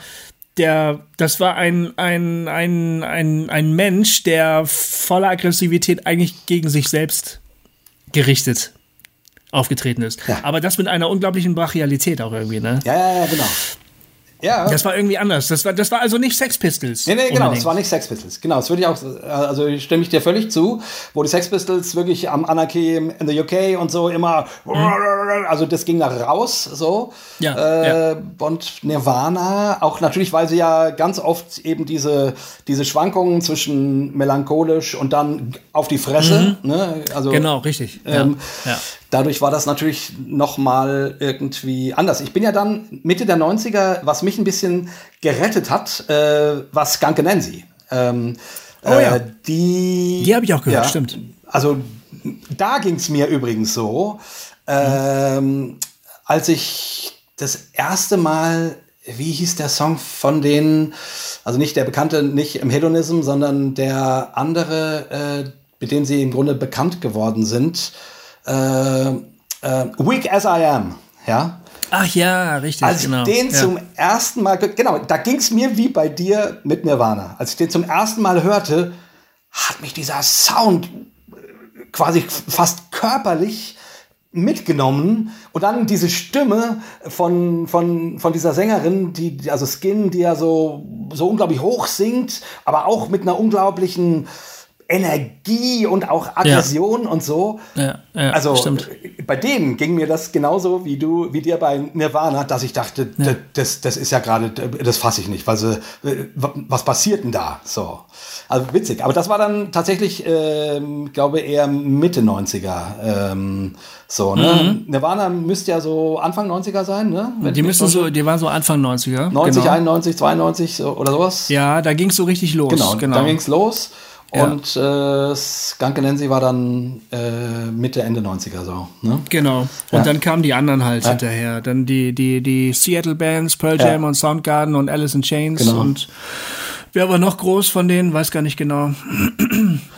der, das war ein, ein, ein, ein, ein Mensch, der voller Aggressivität eigentlich gegen sich selbst gerichtet aufgetreten ist. Ja. Aber das mit einer unglaublichen Brachialität auch irgendwie, ne? Ja, ja, ja, genau. Ja. Das war irgendwie anders. Das war, das war also nicht Sex Pistols. Nee, nee, genau, es war nicht Sex Pistols. Genau, das würde ich auch, also stimme ich dir völlig zu, wo die Sex Pistols wirklich am Anarchy in the UK und so immer, mhm. also das ging nach raus, so. Ja, äh, ja. Und Nirvana, auch natürlich, weil sie ja ganz oft eben diese, diese Schwankungen zwischen melancholisch und dann auf die Fresse, mhm. ne? Also, genau, richtig. Ähm, ja. ja dadurch war das natürlich noch mal irgendwie anders. Ich bin ja dann Mitte der 90er, was mich ein bisschen gerettet hat, äh, was Skunke Nancy. Ähm, oh ja. Äh, die die habe ich auch gehört, ja, stimmt. Also da ging es mir übrigens so, ähm, als ich das erste Mal, wie hieß der Song von denen, also nicht der bekannte, nicht im Hedonism, sondern der andere, äh, mit dem sie im Grunde bekannt geworden sind, äh, äh, Weak as I Am, ja. Ach ja, richtig. Als genau. ich den ja. zum ersten Mal, genau, da ging es mir wie bei dir mit Nirvana. Als ich den zum ersten Mal hörte, hat mich dieser Sound quasi fast körperlich mitgenommen und dann diese Stimme von, von, von dieser Sängerin, die, also Skin, die ja so, so unglaublich hoch singt, aber auch mit einer unglaublichen Energie und auch Aggression ja. und so. Ja, ja, also stimmt. bei denen ging mir das genauso wie du, wie dir bei Nirvana, dass ich dachte, das, das ist ja gerade, das fasse ich nicht, weil sie, was passiert denn da? So. Also witzig. Aber das war dann tatsächlich, ähm, glaube eher Mitte 90er. Ähm, so, ne? Mhm. Nirvana müsste ja so Anfang 90er sein, ne? Wenn die müssen so, die waren so Anfang 90er. 90, genau. 91, 92 so, oder sowas. Ja, da ging es so richtig los. Genau, genau. dann ging es los. Ja. Und äh, Skunky Nancy war dann äh, Mitte, Ende 90er so. Ne? Genau. Und Ja. dann kamen die anderen halt hinterher. Dann die, die, die Seattle Bands, Pearl Ja. Jam und Soundgarden und Alice in Chains Genau. und wer war noch groß von denen? Weiß gar nicht genau.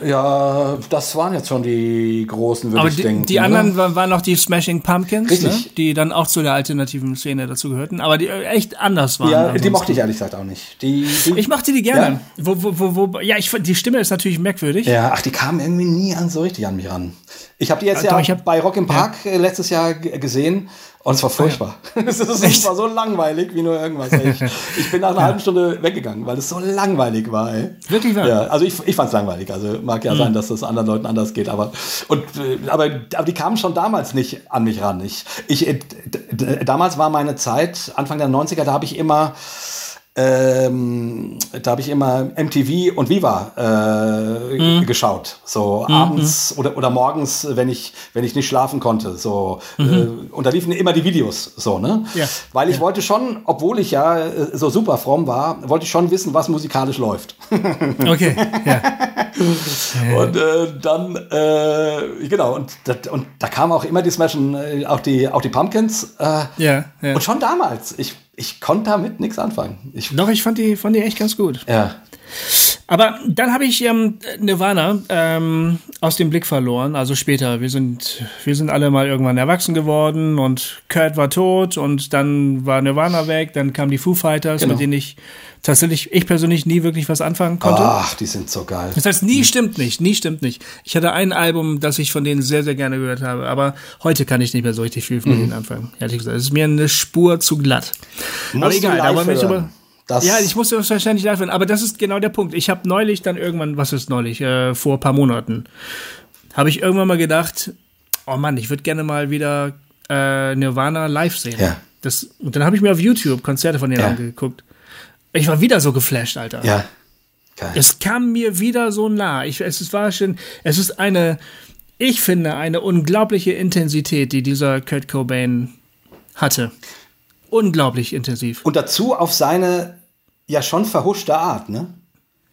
Ja, das waren jetzt schon die großen, würde ich die, denken. die oder? anderen waren, waren noch die Smashing Pumpkins, ne? Richtig. die dann auch zu der alternativen Szene dazu gehörten, aber die äh, echt anders waren. Ja, die ansonsten. mochte ich ehrlich gesagt auch nicht. Die, die, Ich mochte die gerne. Wo, wo, wo, wo, ja, ich die Stimme ist natürlich merkwürdig. Ja, ach, die kamen irgendwie nie an so richtig an mich ran. Ich habe die jetzt Äh, ja doch, ich hab- bei Rock im Park äh, letztes Jahr gesehen und es war furchtbar. Es ist- es war so langweilig wie nur irgendwas. Ey. Ich, bin nach einer halben Stunde weggegangen, weil es so langweilig war. Ey. Wirklich wahr? Ja, also ich, ich fand es langweilig. Also mag ja sein, dass das anderen Leuten anders geht, aber und äh, aber, aber die kamen schon damals nicht an mich ran. Ich, ich damals war meine Zeit Anfang der 90er, da habe ich immer ähm, da habe ich immer MTV und Viva äh, geschaut. So abends oder, oder morgens, wenn ich, wenn ich nicht schlafen konnte. So, äh, und da liefen immer die Videos so, ne? Ja. Weil ich wollte schon, obwohl ich ja äh, so super fromm war, wollte ich schon wissen, was musikalisch läuft. Okay, ja. Und äh, dann, äh, genau, und, das, und da kamen auch immer die Smashen, äh, auch die, auch die Pumpkins. Ja, ja. Und schon damals, ich, ich konnte damit nichts anfangen. Ich, Doch, ich fand die, fand die echt ganz gut. ja. Aber dann habe ich ähm, Nirvana ähm, aus dem Blick verloren. Also später. Wir sind, wir sind alle mal irgendwann erwachsen geworden und Kurt war tot und dann war Nirvana weg. Dann kamen die Foo Fighters, Genau. mit denen ich tatsächlich, ich persönlich nie wirklich was anfangen konnte. Ach, die sind so geil. Das heißt, nie stimmt nicht, nie stimmt nicht. Ich hatte ein Album, das ich von denen sehr, sehr gerne gehört habe, aber heute kann ich nicht mehr so richtig viel Mhm. von denen anfangen. Ehrlich gesagt, es ist mir eine Spur zu glatt. aber Musst du egal, wir nicht hören. über. Das- Ja, ich musste das wahrscheinlich live hören, aber das ist genau der Punkt. Ich habe neulich dann irgendwann, was ist neulich, äh, vor ein paar Monaten, habe ich irgendwann mal gedacht, oh Mann, ich würde gerne mal wieder äh, Nirvana live sehen. Ja. Das, und dann habe ich mir auf YouTube Konzerte von denen Ja. angeguckt. Ich war wieder so geflasht, Alter. Ja. Geil. Es kam mir wieder so nah. Ich, es war schon, es ist eine, ich finde, eine unglaubliche Intensität, die dieser Kurt Cobain hatte. Unglaublich intensiv. Und dazu auf seine ja schon verhuschte Art, ne?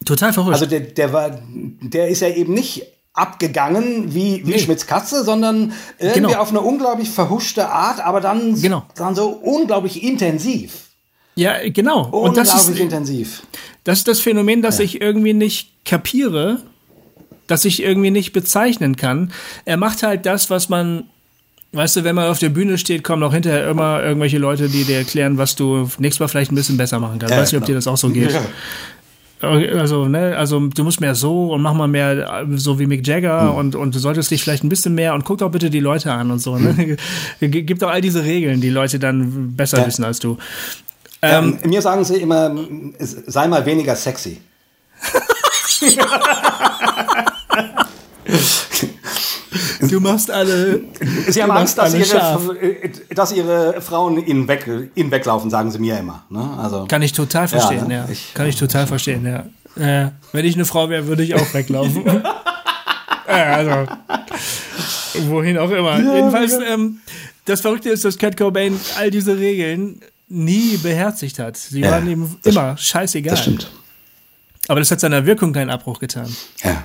Total verrückt. Also der, der war, der ist ja eben nicht abgegangen wie, wie Nee. Schmitz Katze, sondern irgendwie Genau. auf eine unglaublich verhuschte Art, aber dann, Genau. dann so unglaublich intensiv. ja, genau. Und das Unglaublich ist, intensiv. das ist das Phänomen, das ich irgendwie nicht kapiere, das ich irgendwie nicht bezeichnen kann. Er macht halt das, was man, weißt du, wenn man auf der Bühne steht, kommen auch hinterher immer irgendwelche Leute, die dir erklären, was du nächstes Mal vielleicht ein bisschen besser machen kannst. Ja, Weiß nicht, ob genau. dir das auch so geht. Ja. Also, ne, also du musst mehr so und mach mal mehr so wie Mick Jagger Hm. und, und du solltest dich vielleicht ein bisschen mehr und guck doch bitte die Leute an und so, ne? G- Gibt doch all diese Regeln, die Leute dann besser Hm. Ja. wissen als du. Ähm, mir sagen sie immer, sei mal weniger sexy. Du machst alle. Sie haben Angst, dass ihre, äh, dass ihre Frauen ihnen, weg, ihnen weglaufen, sagen sie mir immer. Ne? Also, Kann ich total verstehen, ne? ja. Ich- Kann ich total verstehen, ja. Äh, wenn ich eine Frau wäre, würde ich auch weglaufen. äh, also, wohin auch immer. Jedenfalls, ähm, das Verrückte ist, dass Kurt Cobain all diese Regeln nie beherzigt hat. Sie Ja, waren ihm das- immer scheißegal. das stimmt. Aber das hat seiner Wirkung keinen Abbruch getan. Ja.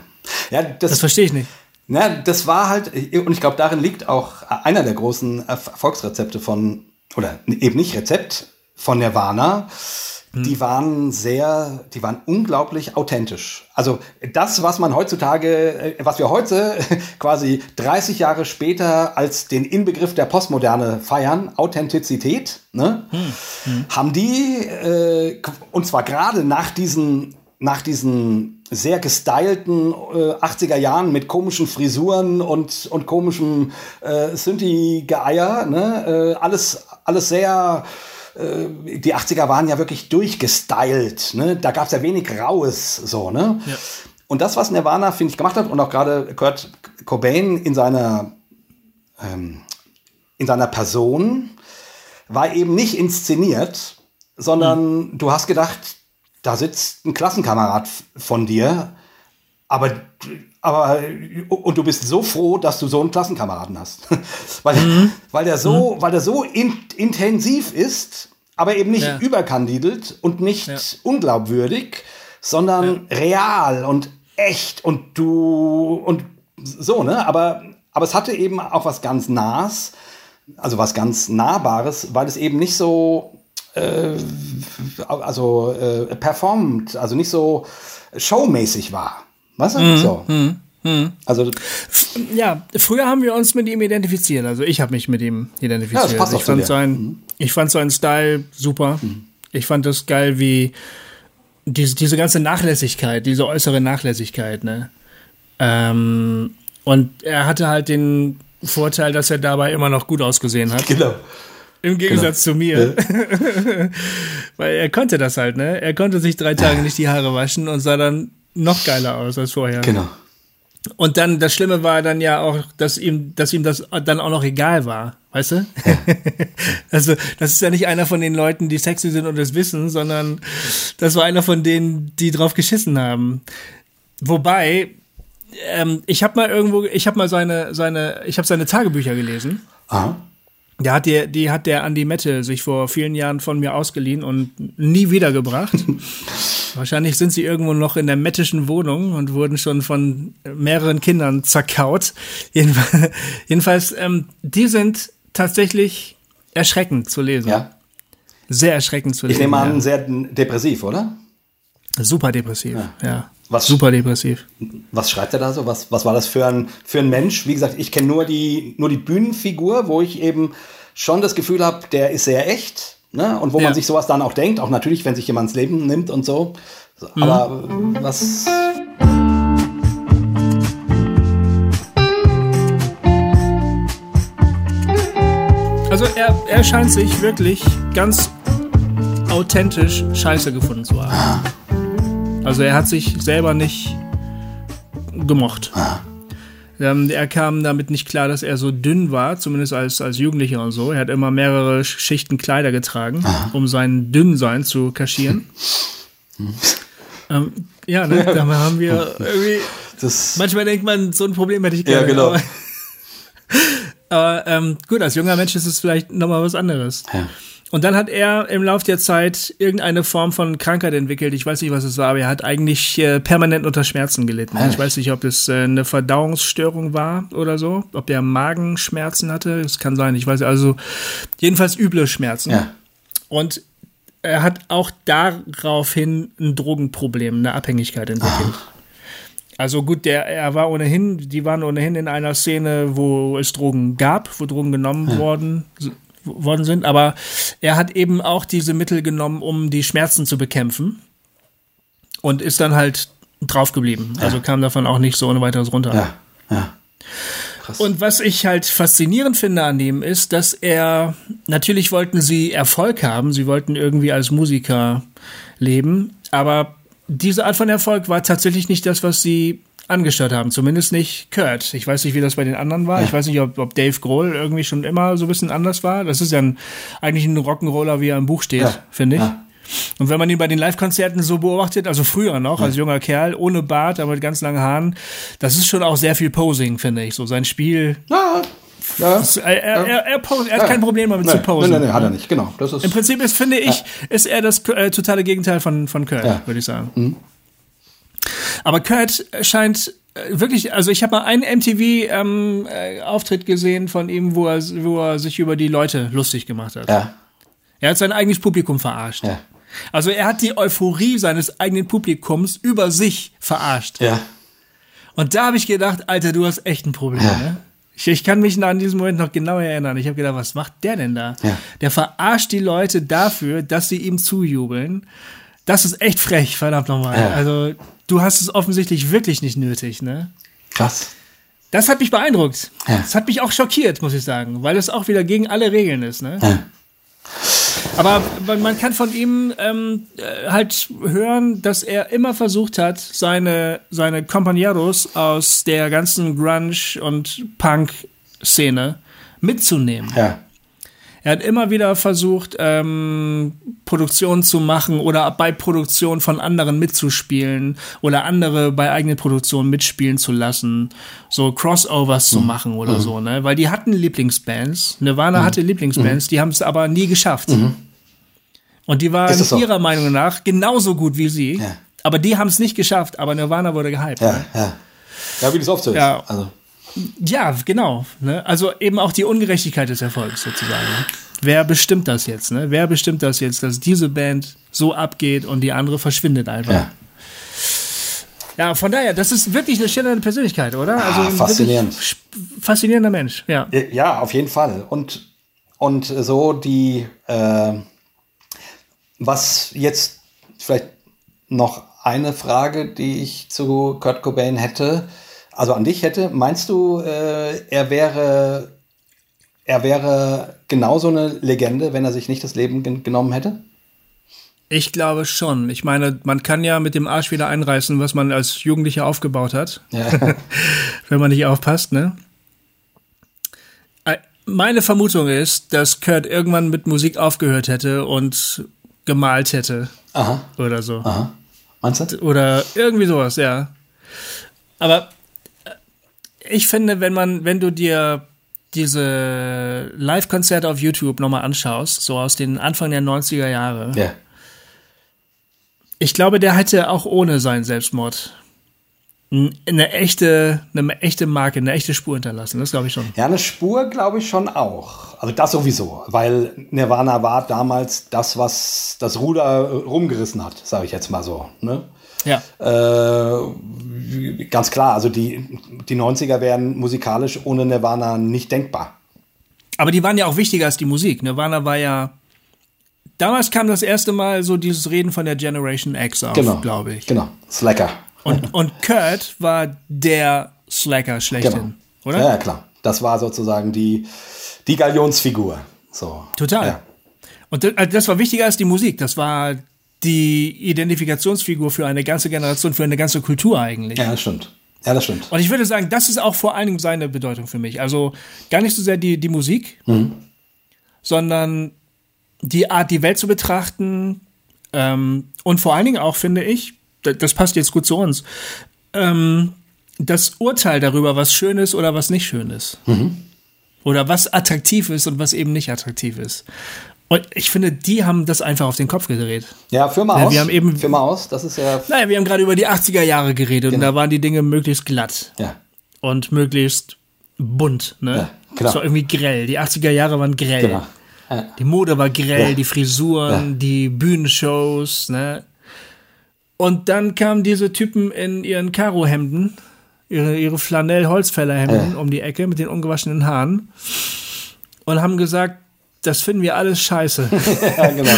Ja, das, Das verstehe ich nicht. Na, das war halt, und ich glaube, darin liegt auch einer der großen Erfolgsrezepte von, oder eben nicht Rezept von Nirvana. Die waren sehr, die waren unglaublich authentisch. Also das, was man heutzutage, äh, was wir heute quasi 30 Jahre später als den Inbegriff der Postmoderne feiern, Authentizität, ne, haben die, äh, und zwar gerade nach diesen, nach diesen sehr gestylten äh, 80er Jahren mit komischen Frisuren und, und komischem äh, Synthi-Geeier, ne? äh, alles, alles sehr, äh, die 80er waren ja wirklich durchgestylt, ne? da gab es ja wenig Raues, so, ne? Ja. Und das, was Nirvana, finde ich, gemacht hat, und auch gerade Kurt Cobain in seiner, ähm, in seiner Person, war eben nicht inszeniert, sondern du hast gedacht, da sitzt ein Klassenkamerad von dir, aber, aber, und du bist so froh, dass du so einen Klassenkameraden hast. weil, weil der so, weil der so in, intensiv ist, aber eben nicht Ja. überkandidelt und nicht Ja. unglaubwürdig, sondern real und echt und du und so, ne? Aber, aber es hatte eben auch was ganz Nahs, also was ganz Nahbares, weil es eben nicht so also äh, performt, also nicht so showmäßig war. Du? Mhm. So. Mhm. Mhm. Also ja, früher haben wir uns mit ihm identifiziert. Also ich habe mich mit ihm identifiziert. Ja, das passt ich, fand sein, mhm. ich fand seinen Style super. Mhm. Ich fand das geil, wie diese, diese ganze Nachlässigkeit, diese äußere Nachlässigkeit, ne? Ähm, und er hatte halt den Vorteil, dass er dabei immer noch gut ausgesehen hat. Genau. Im Gegensatz genau. zu mir. Ja. Weil er konnte das halt, ne? Er konnte sich drei Tage nicht die Haare waschen und sah dann noch geiler aus als vorher. Genau. Und dann, das Schlimme war dann ja auch, dass ihm, dass ihm das dann auch noch egal war. Weißt du? Ja. also, das ist ja nicht einer von den Leuten, die sexy sind und es wissen, sondern das war einer von denen, die drauf geschissen haben. Wobei, ähm, ich habe mal irgendwo, ich habe mal seine, seine, ich habe seine Tagebücher gelesen. Aha. Der hat der, die hat der Andi Mette sich vor vielen Jahren von mir ausgeliehen und nie wiedergebracht. Wahrscheinlich sind sie irgendwo noch in der mettischen Wohnung und wurden schon von mehreren Kindern zerkaut. Jedenfalls, jedenfalls ähm, die sind tatsächlich erschreckend zu lesen. Ja. Sehr erschreckend zu lesen. Ich nehme an, ja. sehr depressiv, oder? Super depressiv, ja. ja. Was, Super depressiv. Was schreibt er da so? Was, was war das für ein, für ein Mensch? Wie gesagt, ich kenne nur die, nur die Bühnenfigur, wo ich eben schon das Gefühl habe, der ist sehr echt. Ne? Und wo ja. man sich sowas dann auch denkt, auch natürlich, wenn sich jemand ins Leben nimmt und so. Aber mhm. was. Also er, er scheint sich wirklich ganz authentisch scheiße gefunden zu haben. Also er hat sich selber nicht gemocht. Ah. Ähm, er kam damit nicht klar, dass er so dünn war, zumindest als, als Jugendlicher und so. Er hat immer mehrere Schichten Kleider getragen, ah. um sein Dünnsein zu kaschieren. ähm, ja, ne, da haben wir irgendwie. Das manchmal denkt man, so ein Problem hätte ich gerne. Ja, genau. Aber, aber ähm, gut, als junger Mensch ist es vielleicht nochmal was anderes. Ja. Und dann hat er im Laufe der Zeit irgendeine Form von Krankheit entwickelt. Ich weiß nicht, was es war, aber er hat eigentlich äh, permanent unter Schmerzen gelitten. Ich weiß nicht, ob das äh, eine Verdauungsstörung war oder so, ob er Magenschmerzen hatte. Das kann sein. Ich weiß also jedenfalls üble Schmerzen. Ja. Und er hat auch daraufhin ein Drogenproblem, eine Abhängigkeit entwickelt. Ach. Also gut, der, er war ohnehin, die waren ohnehin in einer Szene, wo es Drogen gab, wo Drogen genommen ja. worden worden sind, aber er hat eben auch diese Mittel genommen, um die Schmerzen zu bekämpfen und ist dann halt drauf geblieben. Ja. Also kam davon auch nicht so ohne weiteres runter. Ja, ja. Krass. Und was ich halt faszinierend finde an ihm ist, dass er, natürlich wollten sie Erfolg haben, sie wollten irgendwie als Musiker leben, aber diese Art von Erfolg war tatsächlich nicht das, was sie angestört haben. Zumindest nicht Kurt. Ich weiß nicht, wie das bei den anderen war. Ja. Ich weiß nicht, ob, ob Dave Grohl irgendwie schon immer so ein bisschen anders war. Das ist ja ein, eigentlich ein Rock'n'Roller, wie er im Buch steht, ja. finde ich. Ja. Und wenn man ihn bei den Live-Konzerten so beobachtet, also früher noch, als junger Kerl, ohne Bart, aber mit ganz langen Haaren, das ist schon auch sehr viel Posing, finde ich. So sein Spiel. Ja. Ja, das, er, er, er, er, post, er hat kein Problem damit nee, zu posen. Nein, nein, nein, hat er nicht, genau. Das ist, Im Prinzip ist, finde ich, ist er das äh, totale Gegenteil von, von Kurt, würde ich sagen. Mhm. Aber Kurt scheint äh, wirklich, also ich habe mal einen MTV-Auftritt ähm, äh, gesehen von ihm, wo er, wo er sich über die Leute lustig gemacht hat. Ja. Er hat sein eigenes Publikum verarscht. Ja. Also er hat die Euphorie seines eigenen Publikums über sich verarscht. Ja. Und da habe ich gedacht, Alter, du hast echt ein Problem. Ja. Ne? Ich, ich, kann mich an diesen Moment noch genau erinnern. Ich habe gedacht, was macht der denn da? Ja. Der verarscht die Leute dafür, dass sie ihm zujubeln. Das ist echt frech, verdammt nochmal. Ja. Also du hast es offensichtlich wirklich nicht nötig, ne? Krass. Das hat mich beeindruckt. Ja. Das hat mich auch schockiert, muss ich sagen, weil es auch wieder gegen alle Regeln ist, ne? Ja. Aber man kann von ihm ähm, äh, halt hören, dass er immer versucht hat, seine, seine Companeros aus der ganzen Grunge- und Punk-Szene mitzunehmen. Ja. Er hat immer wieder versucht, ähm, Produktionen zu machen oder bei Produktionen von anderen mitzuspielen oder andere bei eigenen Produktionen mitspielen zu lassen, so Crossovers mhm. zu machen oder mhm. so, ne? Weil die hatten Lieblingsbands. Nirvana mhm. hatte Lieblingsbands, mhm. die haben es aber nie geschafft. Mhm. Und die waren so? ihrer Meinung nach genauso gut wie sie. Ja. Aber die haben es nicht geschafft, aber Nirvana wurde gehypt. Ja, ne? ja. Ja, wie das oft so ist. Ja. Also, Ja, genau. Ne? Also eben auch die Ungerechtigkeit des Erfolgs sozusagen. Ne? Wer bestimmt das jetzt? Ne? Wer bestimmt das jetzt, dass diese Band so abgeht und die andere verschwindet einfach? ja. Ja, von daher, das ist wirklich eine schillernde Persönlichkeit, oder? Also ein faszinierend. Faszinierender Mensch, ja. Ja, auf jeden Fall. Und, und so die, äh, was jetzt vielleicht noch eine Frage, die ich zu Kurt Cobain hätte, also an dich hätte, meinst du, äh, er wäre, er wäre genauso eine Legende, wenn er sich nicht das Leben gen genommen hätte? Ich glaube schon. Ich meine, man kann ja mit dem Arsch wieder einreißen, was man als Jugendlicher aufgebaut hat. Ja. wenn man nicht aufpasst, ne? Äh, Meine Vermutung ist, dass Kurt irgendwann mit Musik aufgehört hätte und gemalt hätte Aha, oder so. aha. Meinst du? Oder irgendwie sowas, ja. Aber ich finde, wenn man, wenn du dir diese Live-Konzerte auf YouTube nochmal anschaust, so aus den Anfang der 90er Jahre, Ja. ich glaube, der hätte auch ohne seinen Selbstmord eine echte, eine echte Marke, eine echte Spur hinterlassen. Das glaube ich schon. Ja, eine Spur glaube ich schon auch. Also das sowieso, weil Nirvana war damals das, was das Ruder rumgerissen hat, sage ich jetzt mal so. Ne? Ja. Äh, ganz klar, also die, die 90er wären musikalisch ohne Nirvana nicht denkbar. Aber die waren ja auch wichtiger als die Musik. Nirvana war ja. Damals kam das erste Mal so dieses Reden von der Generation X auf, Genau. glaube ich. Genau. Slacker. Und, und Kurt war der Slacker schlechthin, Genau. oder? Ja, ja, klar. Das war sozusagen die, die Galionsfigur. So. Total. Ja. Und das, also das war wichtiger als die Musik. Das war die Identifikationsfigur für eine ganze Generation, für eine ganze Kultur eigentlich. ja, das stimmt. Ja, das stimmt. Und ich würde sagen, das ist auch vor allen Dingen seine Bedeutung für mich. Also gar nicht so sehr die, die Musik, sondern die Art, die Welt zu betrachten. Ähm, und vor allen Dingen auch, finde ich, da- das passt jetzt gut zu uns, ähm, das Urteil darüber, was schön ist oder was nicht schön ist. Oder was attraktiv ist und was eben nicht attraktiv ist. Und ich finde, die haben das einfach auf den Kopf gedreht. Ja, führ mal Ja, aus. wir haben eben- führ mal aus. Das ist ja. Naja, wir haben gerade über die 80er Jahre geredet und da waren die Dinge möglichst glatt. Ja. und möglichst bunt. Ne? Ja, genau. Es war irgendwie grell. Die 80er Jahre waren grell. Genau. Ja. Die Mode war grell, Ja. die Frisuren, die Bühnenshows. Ne? Und dann kamen diese Typen in ihren Karohemden, ihre, ihre Flanell-Holzfällerhemden um die Ecke mit den ungewaschenen Haaren und haben gesagt, das finden wir alles scheiße. ja, genau.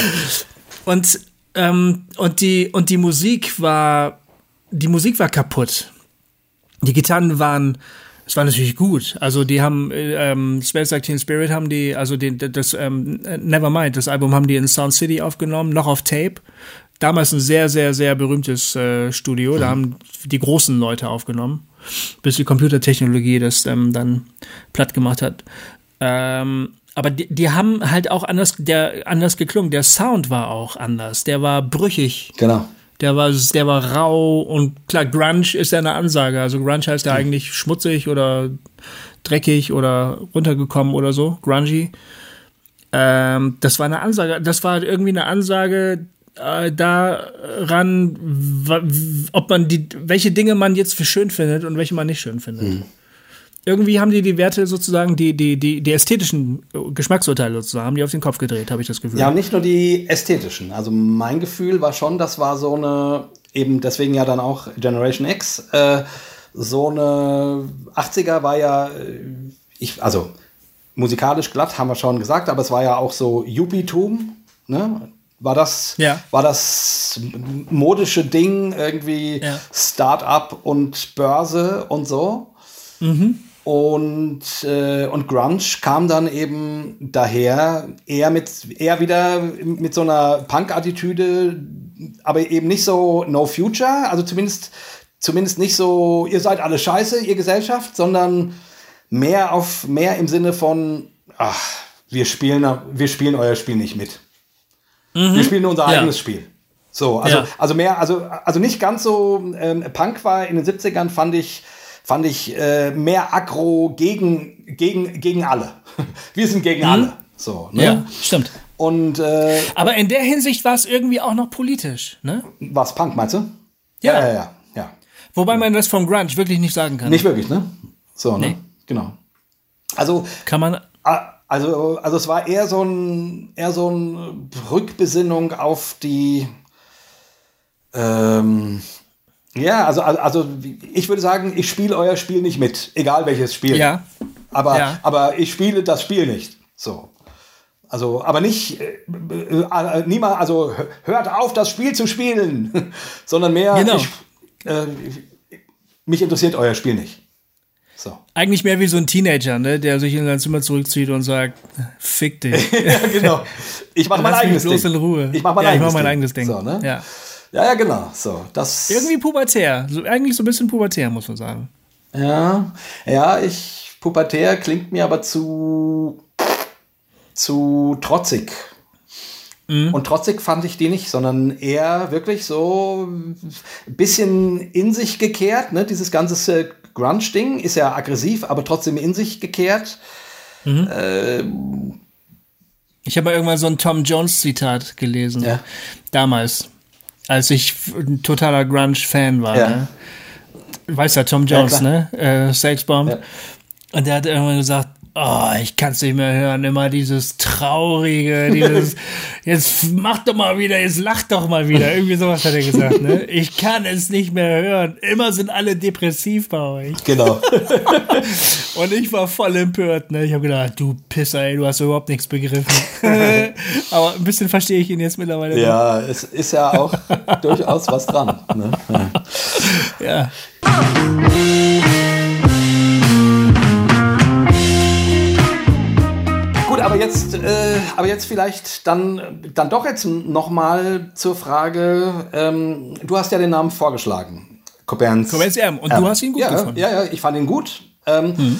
Und, ähm, und, die, und die Musik war, die Musik war kaputt. Die Gitarren waren, es war natürlich gut. Also die haben, äh, ähm, Smells Like Teen Spirit haben die, also den, das, ähm, Nevermind, das Album haben die in Sound City aufgenommen, noch auf Tape. Damals ein sehr, sehr, sehr berühmtes äh, Studio. Da haben die großen Leute aufgenommen, bis die Computertechnologie das ähm, dann platt gemacht hat. Ähm, aber die, die haben halt auch anders, der, anders geklungen. Der Sound war auch anders. Der war brüchig. Genau. Der war, der war rau und klar, Grunge ist ja eine Ansage. Also Grunge heißt ja eigentlich schmutzig oder dreckig oder runtergekommen oder so. Grungy. Ähm, das war eine Ansage. Das war irgendwie eine Ansage äh, daran, ob man die, welche Dinge man jetzt für schön findet und welche man nicht schön findet. Irgendwie haben die die Werte sozusagen, die, die, die, die ästhetischen Geschmacksurteile sozusagen, haben die auf den Kopf gedreht, habe ich das Gefühl. Ja, nicht nur die ästhetischen. Also mein Gefühl war schon, das war so eine, eben deswegen ja dann auch Generation X, äh, so eine 80er war ja, äh, ich, also musikalisch glatt, haben wir schon gesagt, aber es war ja auch so Yuppie-Tum, ne? War das, Ja. war das modische Ding irgendwie Ja. Start-up und Börse und so. Und, äh, und Grunge kam dann eben daher eher mit eher wieder mit so einer Punk-Attitüde, aber eben nicht so No Future, also zumindest, zumindest nicht so, ihr seid alle scheiße, ihr Gesellschaft, sondern mehr auf mehr im Sinne von, ach, wir spielen, wir spielen euer Spiel nicht mit. Wir spielen unser Ja. eigenes Spiel. So, also, Ja. also mehr, also, also nicht ganz so, ähm, Punk war in den 70ern, fand ich, fand ich äh, mehr aggro gegen, gegen, gegen alle. Wir sind gegen alle. So, ne? ja, stimmt. Und äh, Aber in der Hinsicht war es irgendwie auch noch politisch, ne? was Punk, meinst du? Ja, ja, ja. ja, ja. Wobei man das vom Grunge wirklich nicht sagen kann. Nicht wirklich, ne? So, ne? Nee. Genau. Also, Kann man. Also, also es war eher so ein, eher so ein Rückbesinnung auf die, ähm, ja, also, also, ich würde sagen, ich spiele euer Spiel nicht mit, egal welches Spiel. Ja. Aber, Ja. aber ich spiele das Spiel nicht. So. Also, aber nicht, äh, äh, äh, niemand, also hö- hört auf, das Spiel zu spielen, sondern mehr, Genau. ich, äh, ich, mich interessiert euer Spiel nicht. So. Eigentlich mehr wie so ein Teenager, ne, der sich in sein Zimmer zurückzieht und sagt, fick dich. ja, genau. Ich mache mein eigenes bloß Ding. in Ruhe. Ich mache mein, ja, ich eigenes, mach mein Ding. eigenes Ding. So, ne? ja. Ja, ja, genau. So, das. Irgendwie pubertär. So, eigentlich so ein bisschen pubertär, muss man sagen. Ja, ja, ich pubertär klingt mir aber zu zu trotzig. Mhm. Und trotzig fand ich die nicht, sondern eher wirklich so ein bisschen in sich gekehrt. Ne? Dieses ganze äh, Grunge-Ding ist ja aggressiv, aber trotzdem in sich gekehrt. Ich habe irgendwann so ein Tom Jones Zitat gelesen. Ja. Damals, als ich ein totaler Grunge-Fan war. Ja. Ne? Weißt ja, Tom Jones, klar. ne? Äh, Sexbomb. Ja. Und der hat irgendwann gesagt, oh, ich kann es nicht mehr hören. Immer dieses Traurige, dieses, jetzt mach doch mal wieder, jetzt lach doch mal wieder. Irgendwie sowas hat er gesagt, ne? Ich kann es nicht mehr hören. Immer sind alle depressiv bei euch. Genau. Und ich war voll empört, ne? Ich habe gedacht, du Pisser, ey, du hast überhaupt nichts begriffen. Aber ein bisschen verstehe ich ihn jetzt mittlerweile. ja, es ist ja auch durchaus was dran. Ne? Ja. Jetzt, äh, aber jetzt vielleicht dann, dann doch jetzt noch mal zur Frage. Ähm, du hast ja den Namen vorgeschlagen, Coperns. Coperns M. Und du hast ihn gut ja, gefunden. Mhm. Ja, ja, ich fand ihn gut. Ähm,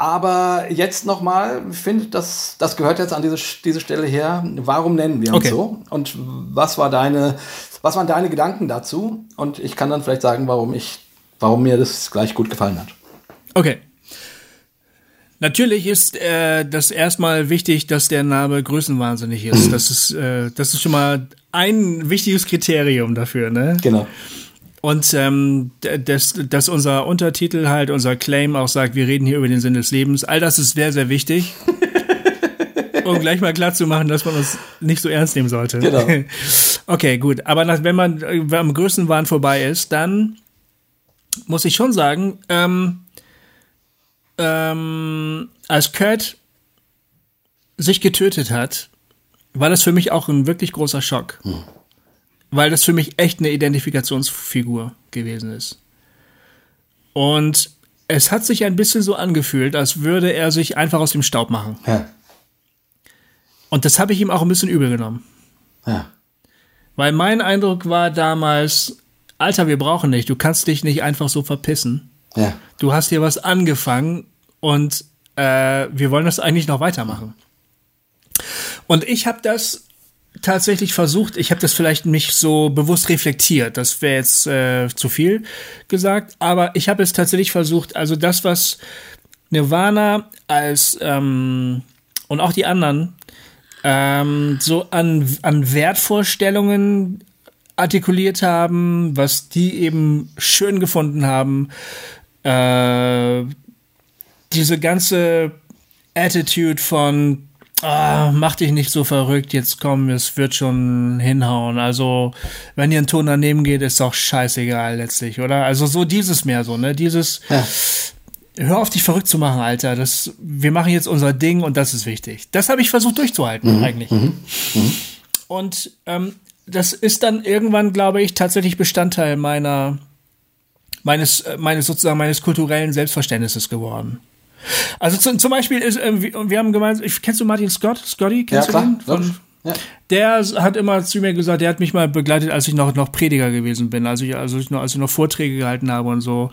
Aber jetzt noch mal, ich finde, das, das gehört jetzt an diese, diese Stelle her. Warum nennen wir uns Okay. so? Und was war deine, was waren deine Gedanken dazu? Und ich kann dann vielleicht sagen, warum ich, warum mir das gleich gut gefallen hat. Okay. Natürlich ist äh, das erstmal wichtig, dass der Name größenwahnsinnig ist. Das ist, äh, das ist schon mal ein wichtiges Kriterium dafür, ne? Genau. Und ähm, dass, dass unser Untertitel halt, unser Claim auch sagt, wir reden hier über den Sinn des Lebens. All das ist sehr, sehr wichtig. um gleich mal klar zu machen, dass man uns nicht so ernst nehmen sollte. Genau. Okay, gut. Aber nach, wenn man äh, am Größenwahn vorbei ist, dann muss ich schon sagen, ähm, ähm, als Kurt sich getötet hat, war das für mich auch ein wirklich großer Schock. Weil das für mich echt eine Identifikationsfigur gewesen ist. Und es hat sich ein bisschen so angefühlt, als würde er sich einfach aus dem Staub machen. Ja. Und das habe ich ihm auch ein bisschen übel genommen. Ja. Weil mein Eindruck war damals, Alter, wir brauchen dich, du kannst dich nicht einfach so verpissen. Ja. Du hast hier was angefangen und äh, wir wollen das eigentlich noch weitermachen. Und ich habe das tatsächlich versucht, ich habe das vielleicht nicht so bewusst reflektiert, das wäre jetzt äh, zu viel gesagt, aber ich habe es tatsächlich versucht, also das, was Nirvana als ähm, und auch die anderen ähm, so an, an Wertvorstellungen artikuliert haben, was die eben schön gefunden haben, äh, diese ganze Attitude von ah, mach dich nicht so verrückt, jetzt komm, es wird schon hinhauen. Also, wenn dir ein Ton daneben geht, ist doch scheißegal letztlich, oder? Also so dieses mehr so, ne? Dieses Ja. Hör auf dich verrückt zu machen, Alter. Das, wir machen jetzt unser Ding und das ist wichtig. Das habe ich versucht durchzuhalten, eigentlich. Und ähm, das ist dann irgendwann, glaube ich, tatsächlich Bestandteil meiner meines äh, meines sozusagen meines kulturellen Selbstverständnisses geworden. Also zum, zum Beispiel ist, äh, wir, haben gemeint, ich, kennst du Martin Scott? Scotty, Ja, kennst klar. du den? Von. Ja. der hat immer zu mir gesagt, der hat mich mal begleitet, als ich noch, noch Prediger gewesen bin, als ich, also ich noch, als ich noch Vorträge gehalten habe und so.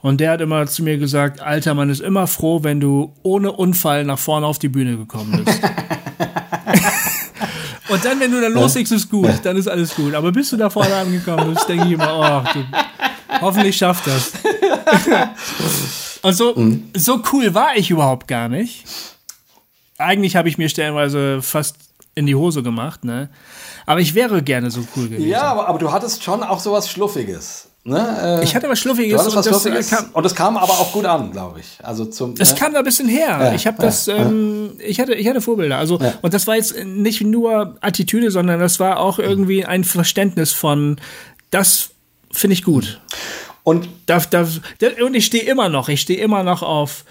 Und der hat immer zu mir gesagt, Alter, man ist immer froh, wenn du ohne Unfall nach vorne auf die Bühne gekommen bist. und dann, wenn du da loslegst, ist gut, dann ist alles gut. Aber bis du da vorne angekommen bist, denke ich immer, oh, du, hoffentlich schafft das. und so, so cool war ich überhaupt gar nicht. Eigentlich habe ich mir stellenweise fast in die Hose gemacht, ne? Aber ich wäre gerne so cool gewesen. Ja, aber, aber du hattest schon auch sowas Schluffiges. Ne? Äh, ich hatte was Schluffiges, und, was das Schluffiges kam, und das kam aber auch gut an, glaube ich. Also zum. Es ne? kam da ein bisschen her. Ja, ich habe das, ja, ähm, ich hatte, ich hatte Vorbilder. Also und das war jetzt nicht nur Attitüde, sondern das war auch irgendwie ein Verständnis von, das finde ich gut. Und da, da, und ich stehe immer noch, ich stehe immer noch auf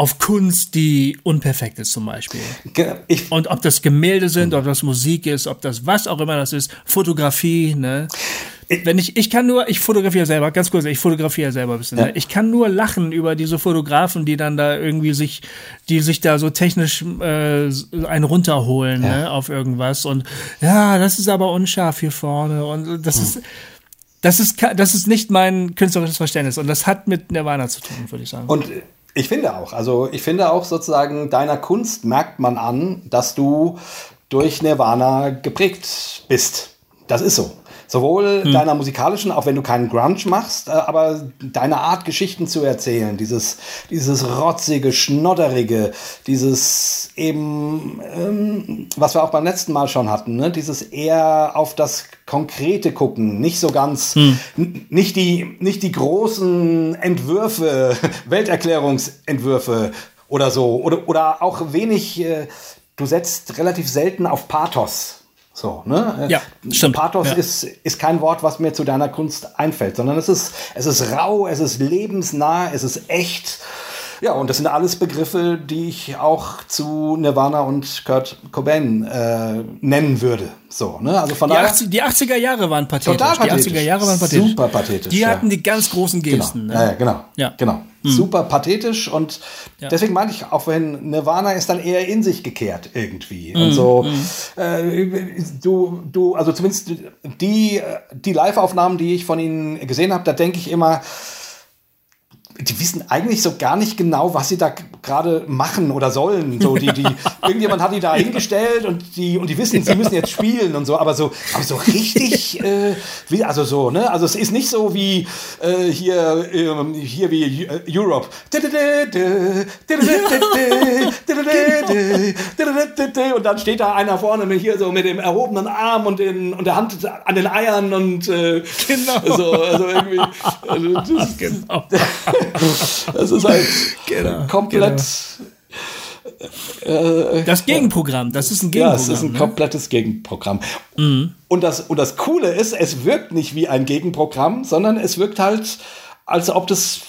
auf Kunst, die unperfekt ist zum Beispiel. Ich, und ob das Gemälde sind, ob das Musik ist, ob das was auch immer das ist, Fotografie, ne? Wenn ich, ich kann nur, ich fotografiere selber, ganz kurz, ich fotografiere selber ein bisschen. Ja. Ne? Ich kann nur lachen über diese Fotografen, die dann da irgendwie sich, die sich da so technisch äh, einen runterholen ja. ne, auf irgendwas und ja, das ist aber unscharf hier vorne und das hm. ist, das ist, das ist nicht mein künstlerisches Verständnis und das hat mit Nirvana zu tun, würde ich sagen. Und ich finde auch. Also ich finde auch sozusagen, deiner Kunst merkt man an, dass du durch Nirvana geprägt bist. Das ist so. Sowohl hm. deiner musikalischen, auch wenn du keinen Grunge machst, äh, aber deine Art, Geschichten zu erzählen, dieses, dieses rotzige, schnodderige, dieses eben, ähm, was wir auch beim letzten Mal schon hatten, ne? dieses eher auf das Konkrete gucken, nicht so ganz, hm. nicht, die, nicht die großen Entwürfe, Welterklärungsentwürfe oder so, oder, oder auch wenig, äh, du setzt relativ selten auf Pathos. So, ne? Ja, stimmt. Pathos ja. Ist, ist kein Wort, was mir zu deiner Kunst einfällt, sondern es ist, es ist rau, es ist lebensnah, es ist echt. Ja, und das sind alles Begriffe, die ich auch zu Nirvana und Kurt Cobain äh, nennen würde. So, ne? Also von die, 80, die 80er Jahre waren pathetisch. Total pathetisch. Die 80er Jahre waren pathetisch. Super pathetisch. Die hatten ja. die ganz großen genau. Gesten. Genau. Ne? Ja, genau. Ja. genau. Mhm. Super pathetisch und ja. deswegen meine ich, auch wenn Nirvana ist dann eher in sich gekehrt irgendwie. Mhm. Und so, mhm. äh, du, du, also zumindest die, die Live-Aufnahmen, die ich von ihnen gesehen habe, da denke ich immer, die wissen eigentlich so gar nicht genau, was sie da gerade machen oder sollen. So, die, die, irgendjemand hat die da hingestellt und die, und die wissen, sie müssen jetzt spielen und so, aber so, aber so richtig, äh, wie, also so, ne? Also es ist nicht so wie äh, hier, äh, hier wie Europe. Und dann steht da einer vorne hier so mit dem erhobenen Arm und, den, und der Hand an den Eiern und äh, genau. so, also irgendwie. Also das, genau. Das ist halt genau, komplett. Genau. Äh, das Gegenprogramm, das ist ein Gegenprogramm. Ja, es ist ein ne? komplettes Gegenprogramm. Mhm. Und, das, und das Coole ist, es wirkt nicht wie ein Gegenprogramm, sondern es wirkt halt, als ob das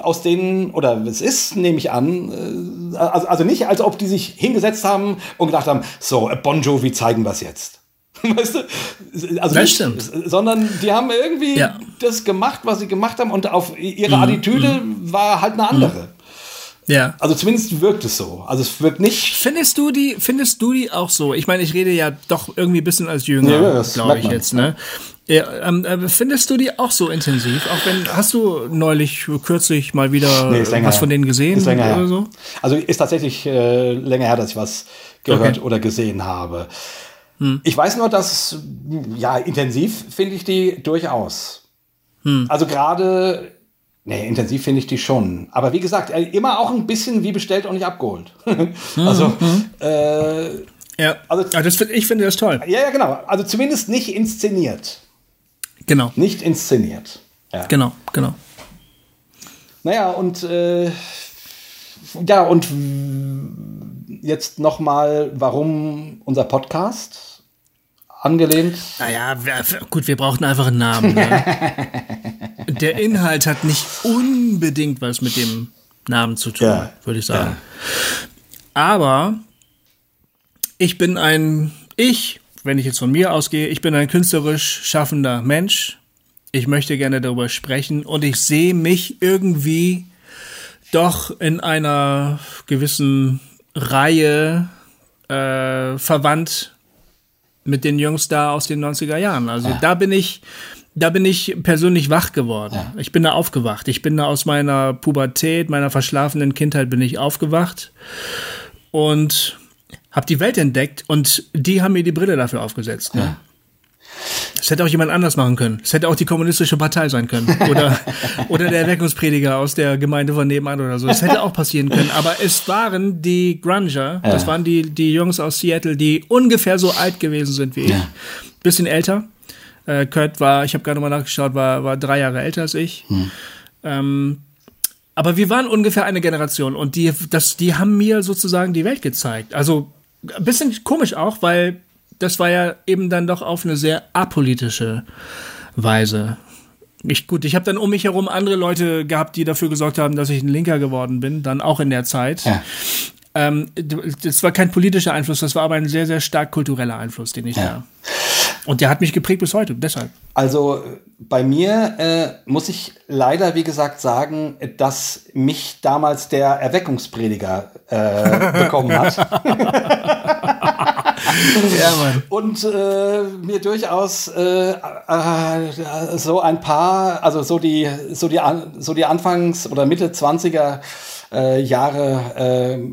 aus denen, oder es ist, nehme ich an, äh, also, also nicht, als ob die sich hingesetzt haben und gedacht haben, so, Bon Jovi zeigen wir es jetzt. Weißt du? Also das nicht, stimmt. Sondern die haben irgendwie ja. das gemacht, was sie gemacht haben und auf ihre mhm. Attitüde mhm. war halt eine andere. Mhm. Ja. Also zumindest wirkt es so. Also es wirkt nicht. Findest du die, findest du die auch so? Ich meine, ich rede ja doch irgendwie ein bisschen als Jünger, ja, glaube ich jetzt, ne? Ja, ähm, äh, findest du die auch so intensiv? Auch wenn, hast du neulich, kürzlich mal wieder nee, was von denen gesehen ist länger oder so? Also ist tatsächlich äh, länger her, dass ich was gehört okay. oder gesehen habe. Hm. Ich weiß nur, dass, ja, intensiv finde ich die durchaus. Hm. Also gerade, nee, intensiv finde ich die schon. Aber wie gesagt, äh, immer auch ein bisschen wie bestellt und nicht abgeholt. also, hm. äh, ja, also, ja das ich finde das toll. Ja, ja, genau. Also zumindest nicht inszeniert. Genau. Nicht inszeniert. Ja. Genau, genau. Naja, und äh, ja, und jetzt nochmal, warum unser Podcast? angelehnt? Naja, gut, wir brauchten einfach einen Namen. Ne? Der Inhalt hat nicht unbedingt was mit dem Namen zu tun, ja. würde ich sagen. Ja. Aber ich bin ein, ich, wenn ich jetzt von mir ausgehe, ich bin ein künstlerisch schaffender Mensch. Ich möchte gerne darüber sprechen und ich sehe mich irgendwie doch in einer gewissen Reihe äh, verwandt mit den Jungs da aus den 90er Jahren. Also ja. da bin ich, da bin ich persönlich wach geworden. Ja. Ich bin da aufgewacht. Ich bin da aus meiner Pubertät, meiner verschlafenen Kindheit bin ich aufgewacht und habe die Welt entdeckt und die haben mir die Brille dafür aufgesetzt. Ne? Es hätte auch jemand anders machen können. Es hätte auch die kommunistische Partei sein können. Oder, oder der Erweckungsprediger aus der Gemeinde von nebenan oder so. Es hätte auch passieren können. Aber es waren die Grunger, das waren die, die Jungs aus Seattle, die ungefähr so alt gewesen sind wie ich. Ja. Bisschen älter. Äh, Kurt war, ich habe gerade mal nachgeschaut, war, war drei Jahre älter als ich. Ähm, aber wir waren ungefähr eine Generation und die, das, die haben mir sozusagen die Welt gezeigt. Also ein bisschen komisch auch, weil das war ja eben dann doch auf eine sehr apolitische Weise. Ich, gut, ich habe dann um mich herum andere Leute gehabt, die dafür gesorgt haben, dass ich ein Linker geworden bin, dann auch in der Zeit. Ja. Ähm, das war kein politischer Einfluss, das war aber ein sehr, sehr stark kultureller Einfluss, den ich Ja. da. Und der hat mich geprägt bis heute, deshalb. Also bei mir äh, muss ich leider, wie gesagt, sagen, dass mich damals der Erweckungsprediger äh, bekommen hat. Ja, Mann. Und äh, mir durchaus äh, äh, so ein paar, also so die, so die, An- so die Anfangs- oder Mitte 20er äh, Jahre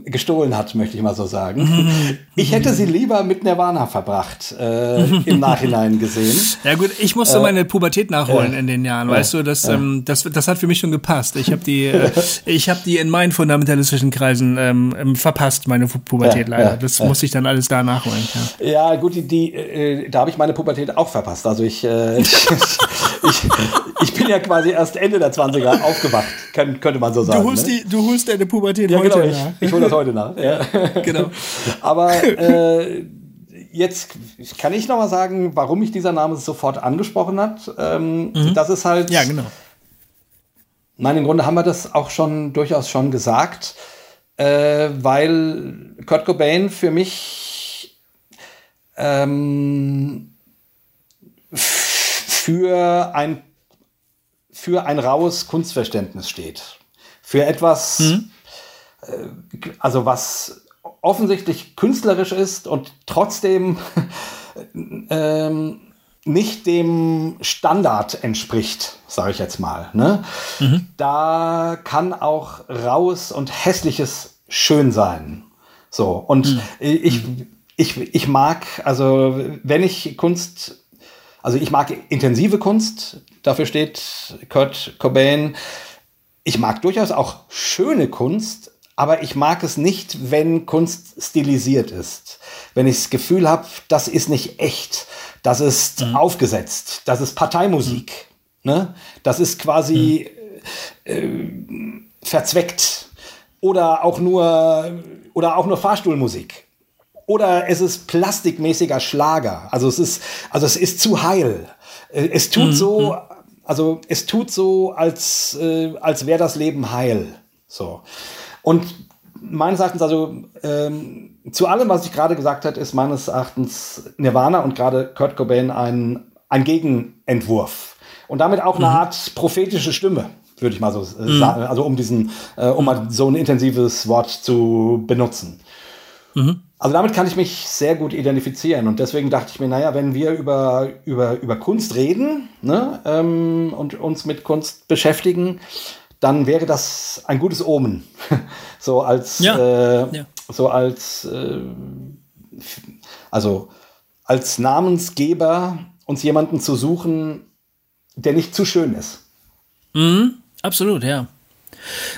äh, gestohlen hat, möchte ich mal so sagen. Ich hätte sie lieber mit Nirvana verbracht, äh, im Nachhinein gesehen. Ja gut, ich musste meine Pubertät nachholen in den Jahren, weißt du, das, ähm, das, das hat für mich schon gepasst. Ich habe die, äh, ich habe die in meinen fundamentalistischen Kreisen ähm, ähm, verpasst, meine Pu- Pubertät leider. das musste ich dann alles da nachholen. Ja. Ja, gut, die, die, äh, da habe ich meine Pubertät auch verpasst. Also ich, äh, ich, ich bin ja quasi erst Ende der 20er aufgewacht, kann, könnte man so sagen. Du holst ne? die, du holst deine Pubertät ja, heute genau, ich, nach. ich hole das heute nach. Ja. Genau. Aber äh, jetzt kann ich noch mal sagen, warum mich dieser Name sofort angesprochen hat. Ähm, Das ist halt, Mhm. Ja, genau. Nein, im Grunde haben wir das auch schon durchaus schon gesagt, äh, weil Kurt Cobain für mich ähm, für ein für ein raues Kunstverständnis steht. Für etwas, äh, also was offensichtlich künstlerisch ist und trotzdem ähm, nicht dem Standard entspricht, sage ich jetzt mal. Ne? Da kann auch raues und hässliches schön sein. So, und ich, ich, ich mag, also wenn ich Kunst, also ich mag intensive Kunst, dafür steht Kurt Cobain. Ich mag durchaus auch schöne Kunst, aber ich mag es nicht, wenn Kunst stilisiert ist. Wenn ich das Gefühl habe, das ist nicht echt, das ist aufgesetzt, das ist Parteimusik. Ne? Das ist quasi äh, verzweckt oder auch nur oder auch nur Fahrstuhlmusik oder es ist plastikmäßiger Schlager. Also es ist also es ist zu heil. Äh, Es tut so also es tut so als äh, als wäre das Leben heil. So und meines Erachtens also ähm, zu allem, was ich gerade gesagt habe, ist meines Erachtens Nirvana und gerade Kurt Cobain ein ein Gegenentwurf und damit auch eine Art prophetische Stimme würde ich mal so äh, sagen, also um diesen, äh, um mal so ein intensives Wort zu benutzen. Also damit kann ich mich sehr gut identifizieren und deswegen dachte ich mir, naja, wenn wir über, über, über Kunst reden ne, ähm, und uns mit Kunst beschäftigen, dann wäre das ein gutes Omen. so als, Ja. äh, Ja. so als, äh, also als Namensgeber uns jemanden zu suchen, der nicht zu schön ist. Absolut, ja.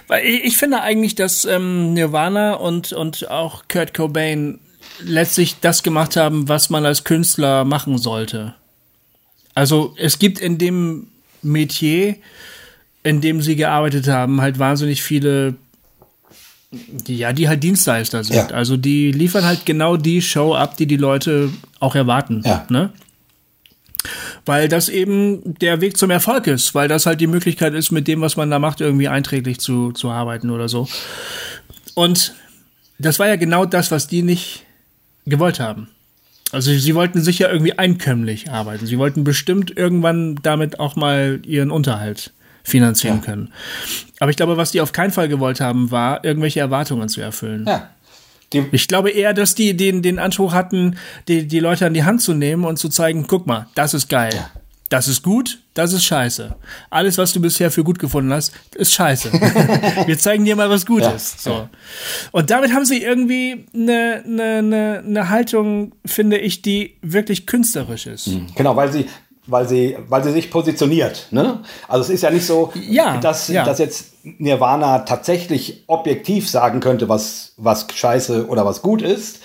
Weil ich, ich finde eigentlich, dass ähm, Nirvana und, und auch Kurt Cobain letztlich das gemacht haben, was man als Künstler machen sollte. Also es gibt in dem Metier, in dem sie gearbeitet haben, halt wahnsinnig viele, die, ja, die halt Dienstleister sind. Ja. Also die liefern halt genau die Show ab, die die Leute auch erwarten. Ja. Ne? Weil das eben der Weg zum Erfolg ist, weil das halt die Möglichkeit ist, mit dem, was man da macht, irgendwie einträglich zu, zu arbeiten oder so. Und das war ja genau das, was die nicht gewollt haben. Also sie wollten sicher irgendwie einkömmlich arbeiten. Sie wollten bestimmt irgendwann damit auch mal ihren Unterhalt finanzieren Ja. können. Aber ich glaube, was die auf keinen Fall gewollt haben, war, irgendwelche Erwartungen zu erfüllen. Ja. Die, Ich glaube eher, dass die den, den Anspruch hatten, die, die Leute an die Hand zu nehmen und zu zeigen, guck mal, das ist geil. Das ist gut, das ist scheiße. Alles, was du bisher für gut gefunden hast, ist scheiße. Wir zeigen dir mal, was gut Ja, ist. So. Und damit haben sie irgendwie eine, eine, eine, eine Haltung, finde ich, die wirklich künstlerisch ist. Genau, weil sie, weil sie, weil sie sich positioniert. Ne? Also es ist ja nicht so, ja, dass, ja. dass jetzt Nirvana tatsächlich objektiv sagen könnte, was, was scheiße oder was gut ist.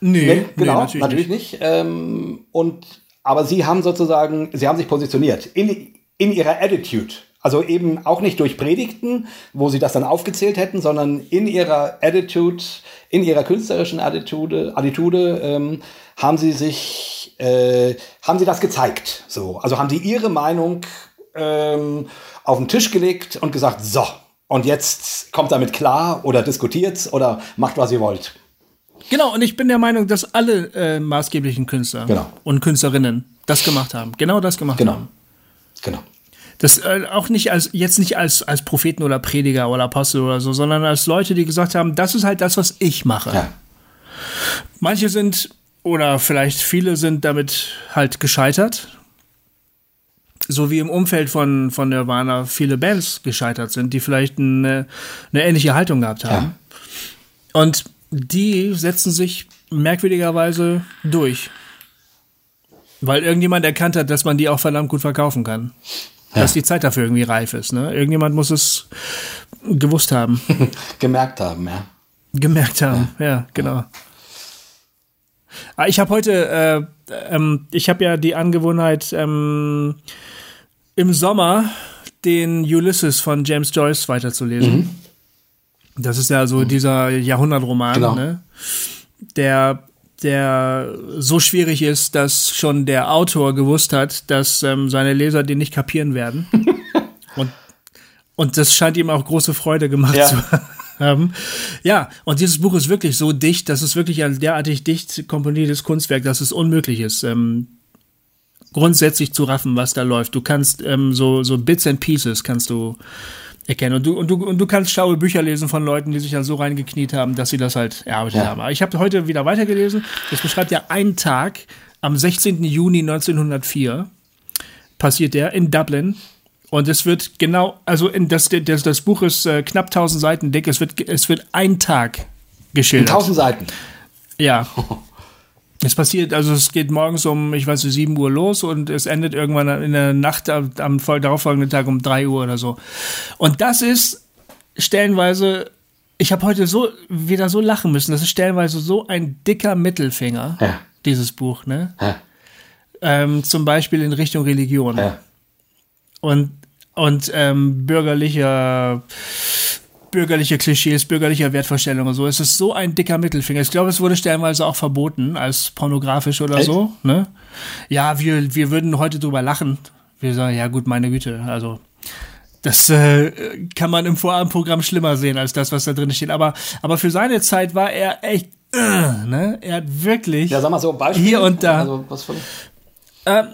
Nee, Ne, genau, nee, natürlich, natürlich nicht. Ähm, und, aber sie haben sozusagen, sie haben sich positioniert in, in ihrer Attitude. Also eben auch nicht durch Predigten, wo sie das dann aufgezählt hätten, sondern in ihrer Attitude, in ihrer künstlerischen Attitude, Attitude ähm, haben sie sich, äh, haben sie das gezeigt. So, also haben sie ihre Meinung ähm, auf den Tisch gelegt und gesagt, so, und jetzt kommt damit klar oder diskutiert's oder macht, was ihr wollt. Genau, und ich bin der Meinung, dass alle äh, maßgeblichen Künstler Genau. und Künstlerinnen das gemacht haben. Genau das gemacht Genau. haben. Genau. Das äh, auch nicht als jetzt nicht als als Propheten oder Prediger oder Apostel oder so, sondern als Leute, die gesagt haben, das ist halt das, was ich mache. Ja. Manche sind oder vielleicht viele sind damit halt gescheitert. So wie im Umfeld von, von Nirvana viele Bands gescheitert sind, die vielleicht eine, eine ähnliche Haltung gehabt haben. Und die setzen sich merkwürdigerweise durch. Weil irgendjemand erkannt hat, dass man die auch verdammt gut verkaufen kann. Dass die Zeit dafür irgendwie reif ist. Ne? Irgendjemand muss es gewusst haben, Gemerkt haben, ja. gemerkt haben. Ja, genau. Ah, Ich habe heute, äh, ähm, ich habe ja die Angewohnheit, ähm, im Sommer den Ulysses von James Joyce weiterzulesen. Das ist ja so dieser Jahrhundertroman, Genau. ne? der, der so schwierig ist, dass schon der Autor gewusst hat, dass ähm, seine Leser den nicht kapieren werden. und, und das scheint ihm auch große Freude gemacht Ja. zu haben. Ja, und dieses Buch ist wirklich so dicht, das ist wirklich ein derartig dicht komponiertes Kunstwerk, dass es unmöglich ist, ähm, grundsätzlich zu raffen, was da läuft. Du kannst ähm, so, so Bits and Pieces kannst du erkennen. Und du, und du, und du kannst schlaue Bücher lesen von Leuten, die sich dann so reingekniet haben, dass sie das halt erarbeitet Ja. haben. Aber ich habe heute wieder weitergelesen. Das beschreibt ja einen Tag am 16. Juni 1904 passiert der in Dublin. Und es wird genau, also in das, das, das Buch ist äh, knapp 1000 Seiten dick. Es wird, es wird ein Tag In geschildert. tausend Seiten. Ja. Es passiert, also es geht morgens um, ich weiß nicht, 7 Uhr los und es endet irgendwann in der Nacht am, am darauffolgenden Tag um 3 Uhr oder so. Und das ist stellenweise, ich habe heute so wieder so lachen müssen, das ist stellenweise so ein dicker Mittelfinger, Ja. dieses Buch, ne? Ja. Ähm, zum Beispiel in Richtung Religion Ja. und, und ähm, bürgerlicher bürgerliche Klischees, bürgerlicher Wertvorstellungen und so. Es ist so ein dicker Mittelfinger. Ich glaube, es wurde stellenweise auch verboten als pornografisch oder Echt? so. Ne? Ja, wir, wir würden heute drüber lachen. Wir sagen, ja gut, meine Güte, also das äh, kann man im Vorabendprogramm schlimmer sehen als das, was da drin steht. Aber, aber für seine Zeit war er echt, äh, ne? Er hat wirklich. Ja, sag mal so Beispiel. Hier und da. Also, was für, Ähm,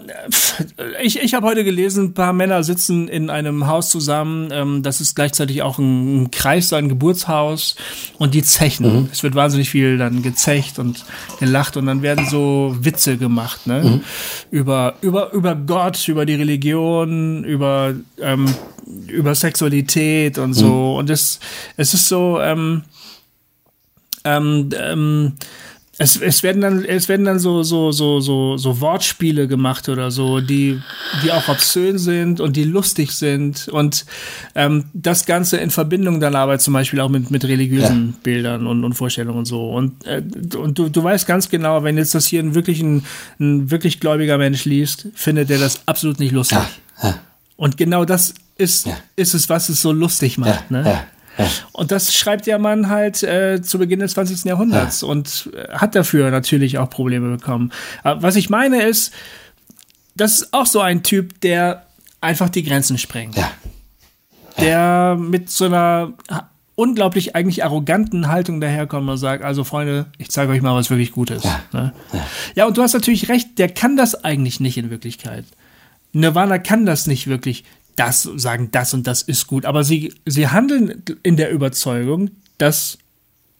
ich ich habe heute gelesen, ein paar Männer sitzen in einem Haus zusammen. Ähm, das ist gleichzeitig auch ein, ein Kreis, ein Geburtshaus. Und die zechen. Es wird wahnsinnig viel dann gezecht und gelacht. Und dann werden so Witze gemacht, ne? Über, über, über Gott, über die Religion, über, ähm, über Sexualität und so. Und es, es ist so, ähm, ähm, ähm, es, es werden dann, es werden dann so, so, so, so, so Wortspiele gemacht oder so, die, die auch obszön sind und die lustig sind und ähm, das Ganze in Verbindung dann aber zum Beispiel auch mit, mit religiösen Bildern und, und Vorstellungen und so. Und, äh, und du, du weißt ganz genau, wenn jetzt das hier ein wirklich ein, ein wirklich gläubiger Mensch liest, findet er das absolut nicht lustig. ja, ja, Und genau das ist, Ja. ist es, was es so lustig ja, macht. ne? Ja, ja. Und das schreibt der Mann halt äh, zu Beginn des 20. Jahrhunderts und äh, hat dafür natürlich auch Probleme bekommen. Aber was ich meine ist, das ist auch so ein Typ, der einfach die Grenzen sprengt. ja. Der mit so einer unglaublich eigentlich arroganten Haltung daherkommt und sagt, also Freunde, ich zeige euch mal, was wirklich gut ist. Ja, ne? ja, und du hast natürlich recht, der kann das eigentlich nicht in Wirklichkeit. Nirvana kann das nicht wirklich das sagen, das und das ist gut, aber sie, sie handeln in der Überzeugung, das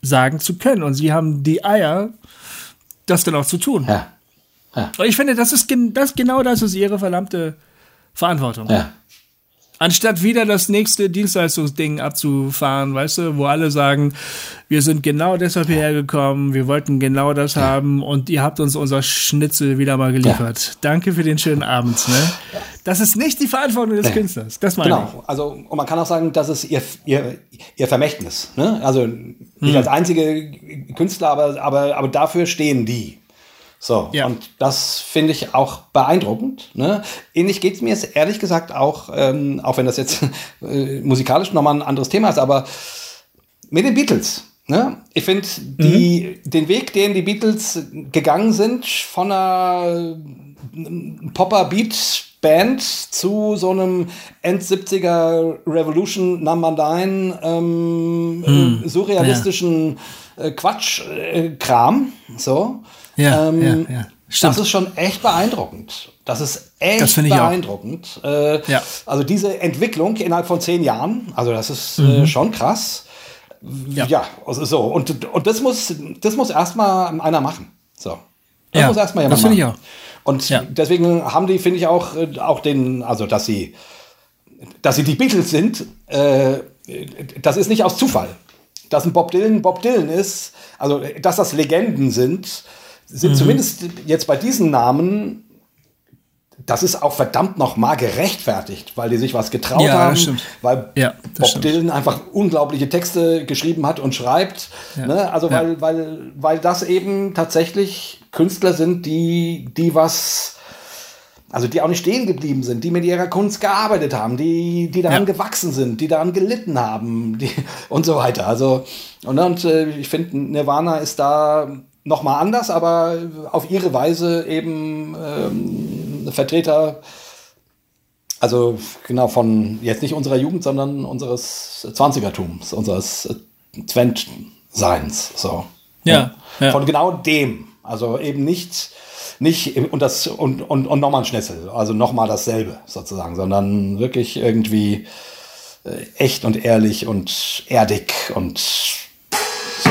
sagen zu können und sie haben die Eier, das dann auch zu tun. ja. Und ich finde, das ist gen- das genau das ist ihre verdammte Verantwortung. ja. Anstatt wieder das nächste Dienstleistungsding abzufahren, weißt du, wo alle sagen, wir sind genau deshalb hierher gekommen, wir wollten genau das haben und ihr habt uns unser Schnitzel wieder mal geliefert. Ja. Danke für den schönen Abend. Ne? Das ist nicht die Verantwortung des nee. Künstlers. Das meine genau. ich. Also, und man kann auch sagen, das ist ihr, ihr, ihr Vermächtnis. Ne? Also nicht hm. als einzige Künstler, aber, aber, aber dafür stehen die. So, ja. und das finde ich auch beeindruckend. Ne? Ähnlich geht es mir jetzt ehrlich gesagt auch, ähm, auch wenn das jetzt äh, musikalisch nochmal ein anderes Thema ist, aber mit den Beatles. Ne? Ich finde, mhm. den Weg, den die Beatles gegangen sind, von einer Popper-Beat-Band zu so einem End-70er Revolution Number 9 ähm, mhm. surrealistischen ja. äh, Quatsch-Kram. Äh, so. Ja, ähm, ja, ja. Das ist schon echt beeindruckend. Das ist echt das beeindruckend. Äh, ja. Also diese Entwicklung innerhalb von zehn Jahren, also das ist äh, mhm. äh, schon krass. Ja, ja also so. Und, und das muss, das muss erstmal einer machen. So. Das ja, muss erstmal jemand das machen. Ich auch. Und ja. deswegen haben die, finde ich, auch, äh, auch den, also dass sie, dass sie die Beatles sind, äh, das ist nicht aus Zufall. Dass ein Bob Dylan Bob Dylan ist, also dass das Legenden sind, sind mhm. zumindest jetzt bei diesen Namen, das ist auch verdammt noch mal gerechtfertigt, weil die sich was getraut ja, haben, weil ja, Bob stimmt. Dylan einfach unglaubliche Texte geschrieben hat und schreibt. Ja. Ne? Also weil, weil, weil das eben tatsächlich Künstler sind, die, die was also die auch nicht stehen geblieben sind, die mit ihrer Kunst gearbeitet haben, die, die daran ja. gewachsen sind, die daran gelitten haben die, und so weiter. Also, und, und äh, ich finde, Nirvana ist da nochmal anders, aber auf ihre Weise eben ähm, Vertreter, also genau von jetzt nicht unserer Jugend, sondern unseres Zwanzigertums, unseres Twent-Seins. So. Ja, ja. Von genau dem. Also eben nicht, nicht und das und, und, und nochmal ein Schnitzel, also nochmal dasselbe sozusagen, sondern wirklich irgendwie äh, echt und ehrlich und erdig und so.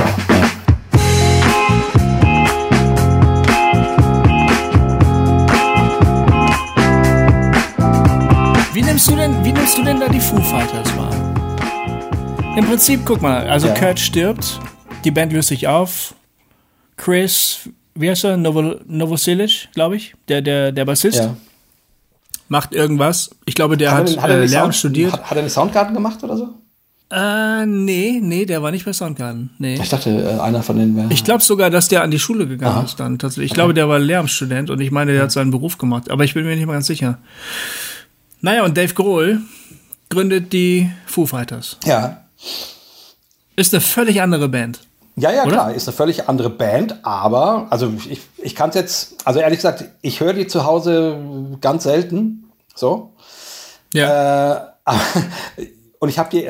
Ja. nimmst du denn, wie nimmst du denn da die Foo Fighters wahr? Im Prinzip, guck mal, also ja. Kurt stirbt, die Band löst sich auf, Chris, wie heißt er, Novo, Novoselic, glaube ich, der, der, der Bassist, ja. macht irgendwas. Ich glaube, der hat, hat, hat äh, Lärm studiert. Hat, hat er eine Soundgarden gemacht oder so? Äh, nee, nee, der war nicht bei Soundgarden. Nee. Ich dachte, äh, einer von denen wäre. Ich glaube sogar, dass der an die Schule gegangen Aha. ist dann tatsächlich. Ich okay. glaube, der war Lehramtsstudent und ich meine, der hat seinen Beruf gemacht, aber ich bin mir nicht mal ganz sicher. Naja, und Dave Grohl gründet die Foo Fighters. Ja. Ist eine völlig andere Band. Ja, ja, oder? klar, ist eine völlig andere Band, aber, also ich, ich kann es jetzt, also ehrlich gesagt, ich höre die zu Hause ganz selten. So. Ja. Äh, und ich habe die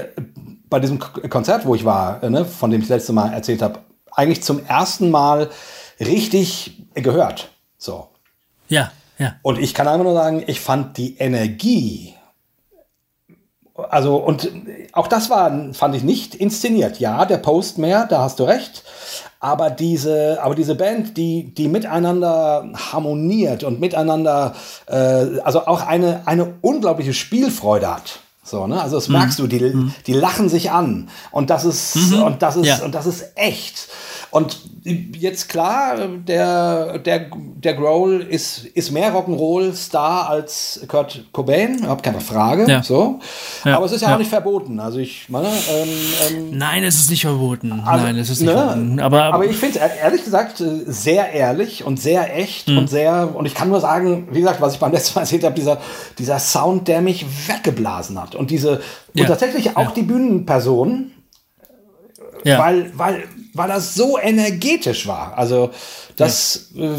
bei diesem Konzert, wo ich war, ne, von dem ich das letzte Mal erzählt habe, eigentlich zum ersten Mal richtig gehört. So. Ja. Ja. Und ich kann einfach nur sagen, ich fand die Energie, also und auch das war, fand ich nicht inszeniert. Ja, der Post mehr, da hast du recht. Aber diese, aber diese Band, die, die miteinander harmoniert und miteinander, äh, also auch eine, eine unglaubliche Spielfreude hat. So, ne? Also das mhm. merkst du, die, mhm. die lachen sich an. Und das ist, mhm. und das ist, ja. und das ist echt. Und jetzt klar, der, der, der Grohl ist, ist mehr Rock'n'Roll-Star als Kurt Cobain, überhaupt keine Frage. Ja. So. Ja. Aber es ist ja, ja, auch nicht verboten. Also ich meine. Ähm, ähm, Nein, es ist nicht verboten. Also, Nein, es ist nicht ne? verboten. Aber, aber ich finde es ehrlich gesagt sehr ehrlich und sehr echt mhm. und sehr. Und ich kann nur sagen, wie gesagt, was ich beim letzten Mal erzählt habe, dieser, dieser Sound, der mich weggeblasen hat. Und diese, und tatsächlich auch die Bühnenperson, ja. weil, weil, weil das so energetisch war. Also das, ja. Äh,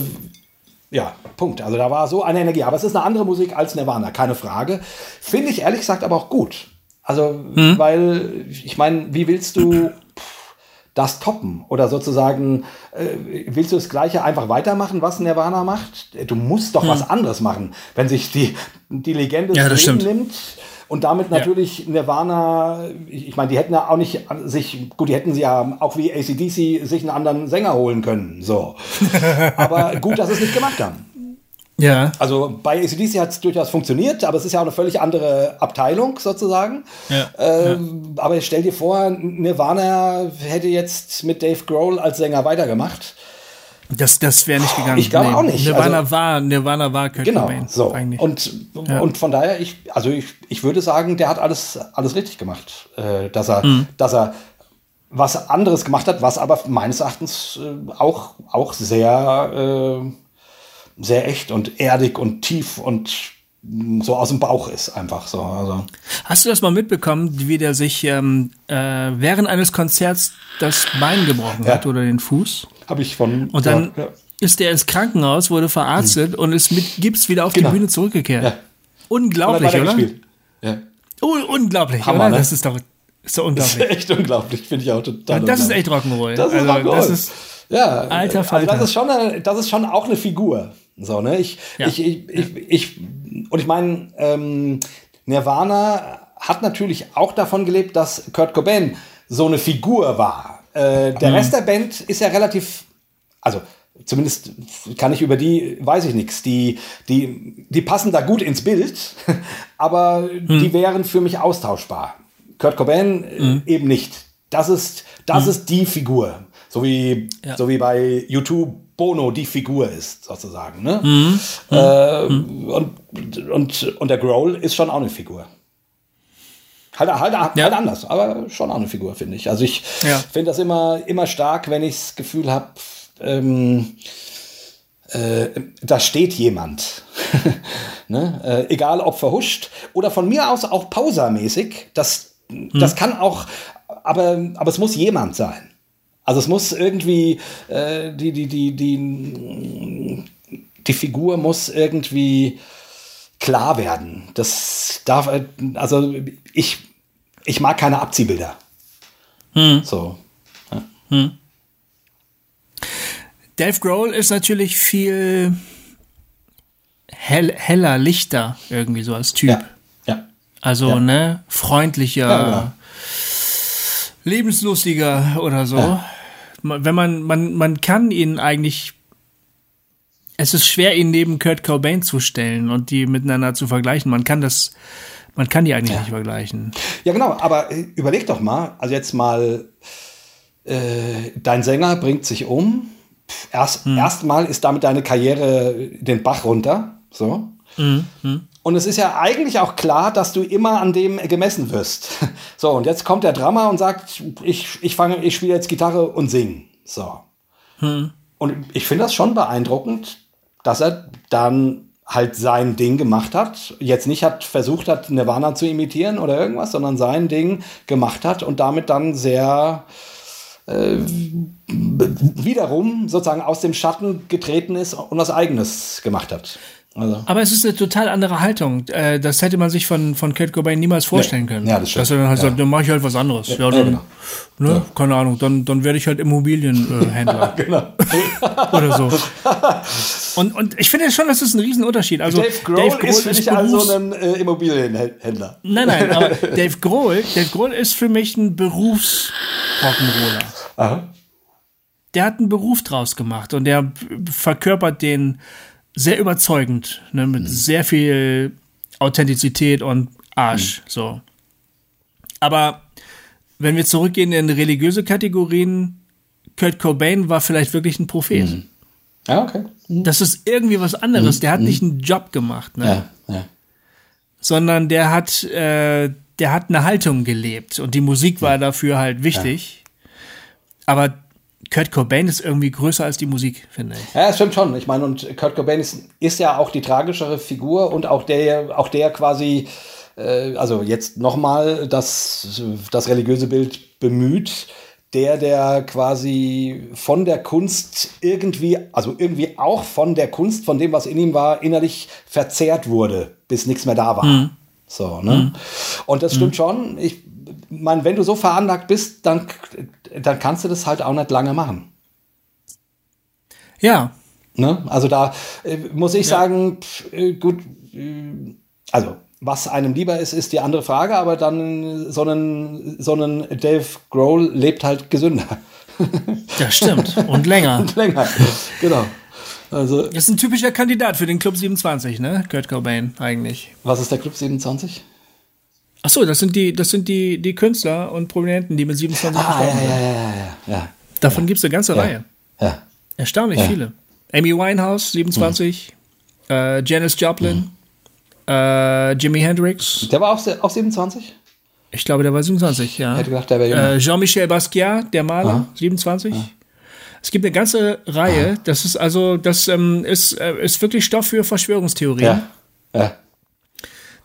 ja, Punkt. Also da war so eine Energie. Aber es ist eine andere Musik als Nirvana, keine Frage. Finde ich ehrlich gesagt aber auch gut. Also, mhm. weil, ich meine, wie willst du das toppen? Oder sozusagen, äh, willst du das Gleiche einfach weitermachen, was Nirvana macht? Du musst doch mhm. was anderes machen. Wenn sich die, die Legende ja, nimmt, und damit natürlich ja. Nirvana, ich meine, die hätten ja auch nicht sich, gut, die hätten sie ja auch wie ACDC sich einen anderen Sänger holen können, so. Aber gut, dass sie es nicht gemacht haben. Ja. Also bei ACDC hat es durchaus funktioniert, aber es ist ja auch eine völlig andere Abteilung sozusagen. Ja, Ähm, Aber stell dir vor, Nirvana hätte jetzt mit Dave Grohl als Sänger weitergemacht. Das, das wäre nicht gegangen. Ich glaube auch nicht. Nirvana Also- war, Nirvana war Kurt Genau, Cobain. so. Eigentlich. Und, Ja. und von daher, ich, also ich, ich würde sagen, der hat alles, alles richtig gemacht. Äh, dass, er, Mhm. dass er was anderes gemacht hat, was aber meines Erachtens äh, auch, auch sehr, äh, sehr echt und erdig und tief und mh, so aus dem Bauch ist einfach so. Also. Hast du das mal mitbekommen, wie der sich ähm, äh, während eines Konzerts das Bein gebrochen Ja. hat oder den Fuß? Habe ich von. Und dann ja, ist der ins Krankenhaus, wurde verarztet und ist mit Gips wieder auf Genau. die Bühne zurückgekehrt. Ja. Unglaublich, oder? Ja. Oh, unglaublich, Hammer, oder? ne? Das ist doch, ist doch Das ist unglaublich. echt unglaublich, finde ich auch total. Das ist unglaublich. echt Rock'n'Roll. Das ist also, das ist, ja, Alter also Falter. das ist schon, eine, das ist schon auch eine Figur. So, ne? Ich, Ja. ich, ich, ich, ich, und ich meine, ähm, Nirvana hat natürlich auch davon gelebt, dass Kurt Cobain so eine Figur war. Äh, der Rest der Band ist ja relativ, also zumindest kann ich über die, weiß ich nichts. Die, die, die passen da gut ins Bild, aber die wären für mich austauschbar. Kurt Cobain äh, eben nicht. Das ist, das ist die Figur. So wie, Ja. so wie bei YouTube Bono die Figur ist, sozusagen. Ne? Äh, und, und, und der Growl ist schon auch eine Figur. Halt, halt, Ja. halt anders, aber schon auch eine Figur, finde ich. Also ich Ja. finde das immer, immer stark, wenn ich das Gefühl habe, ähm, äh, da steht jemand. ne? äh, egal ob verhuscht oder von mir aus auch pausermäßig. Das, das kann auch, aber, aber es muss jemand sein. Also es muss irgendwie, äh, die, die, die, die, die Figur muss irgendwie klar werden. Das darf, äh, also ich, ich mag keine Abziehbilder. So. Dave Grohl ist natürlich viel hell, heller, lichter irgendwie so als Typ. Ja. Ja. Also, Ja. ne, freundlicher, Ja, genau. lebenslustiger oder so. Wenn man, man, man kann ihn eigentlich, es ist schwer, ihn neben Kurt Cobain zu stellen und die miteinander zu vergleichen. Man kann das, man kann die eigentlich nicht vergleichen. Ja, genau, aber äh, überleg doch mal, also jetzt mal, äh, dein Sänger bringt sich um. Erst, Erstmal ist damit deine Karriere den Bach runter. So. Und es ist ja eigentlich auch klar, dass du immer an dem gemessen wirst. So, und jetzt kommt der Drummer und sagt, ich, ich fange, ich spiele jetzt Gitarre und sing. So. Und ich finde das schon beeindruckend, dass er dann halt sein Ding gemacht hat. Jetzt nicht hat versucht hat, Nirvana zu imitieren oder irgendwas, sondern sein Ding gemacht hat und damit dann sehr äh, wiederum sozusagen aus dem Schatten getreten ist und was eigenes gemacht hat. Also, Aber es ist eine total andere Haltung. Äh, Das hätte man sich von, von Kurt Cobain niemals vorstellen können. Ja, das stimmt. Dass er dann halt Ja. sagt, dann mache ich halt was anderes. Ja, ja, dann, genau. ne, keine Ahnung, dann, dann werde ich halt Immobilienhändler genau. oder so. Und, und ich finde schon, das ist ein Riesenunterschied. Also Dave Grohl ist für dich also ein äh, Immobilienhändler. Nein, nein, aber Dave Grohl, Dave Grohl ist für mich ein Berufsrock'n'Roller. Aha. Der hat einen Beruf draus gemacht und der verkörpert den sehr überzeugend, ne, mit sehr viel Authentizität und Arsch, so. Aber wenn wir zurückgehen in religiöse Kategorien, Kurt Cobain war vielleicht wirklich ein Prophet. Ja, okay. Das ist irgendwie was anderes. Der hat nicht einen Job gemacht, ne? Ja, ja. sondern der hat, äh, der hat eine Haltung gelebt und die Musik war dafür halt wichtig. Aber Kurt Cobain ist irgendwie größer als die Musik, finde ich. Ja, das stimmt schon. Ich meine, und Kurt Cobain ist, ist ja auch die tragischere Figur und auch der, auch der quasi, äh, also jetzt nochmal das, das religiöse Bild bemüht, der, der quasi von der Kunst irgendwie, also irgendwie auch von der Kunst, von dem, was in ihm war, innerlich verzehrt wurde, bis nichts mehr da war. So, ne? Und das stimmt schon. Ich meine, wenn du so veranlagt bist, dann, dann kannst du das halt auch nicht lange machen. Ja, Ne? Also da äh, muss ich sagen, pf, äh, gut, äh, also was einem lieber ist, ist die andere Frage, aber dann so einen, so einen Dave Grohl lebt halt gesünder. das stimmt. Und länger. Länger. genau. Also, Das ist ein typischer Kandidat für den Club 27, ne? Kurt Cobain eigentlich. was ist der Club 27? Ach so, das sind die, das sind die, die Künstler und Prominenten, die mit 27 Ah, ja, gestorben sind. ja, ja, ja, ja. Davon gibt's eine ganze Reihe. Ja. Erstaunlich Ja. viele. Amy Winehouse, 27. Äh, Janis Joplin. Äh, Jimi Hendrix. Der war auch, auch 27? Ich glaube, der war 27, ja. Hätte gedacht, der wäre jünger. Äh, Jean-Michel Basquiat, der Maler, 27. Es gibt eine ganze Reihe. Das ist also, das ähm, ist, äh, ist wirklich Stoff für Verschwörungstheorien. ja. Ja.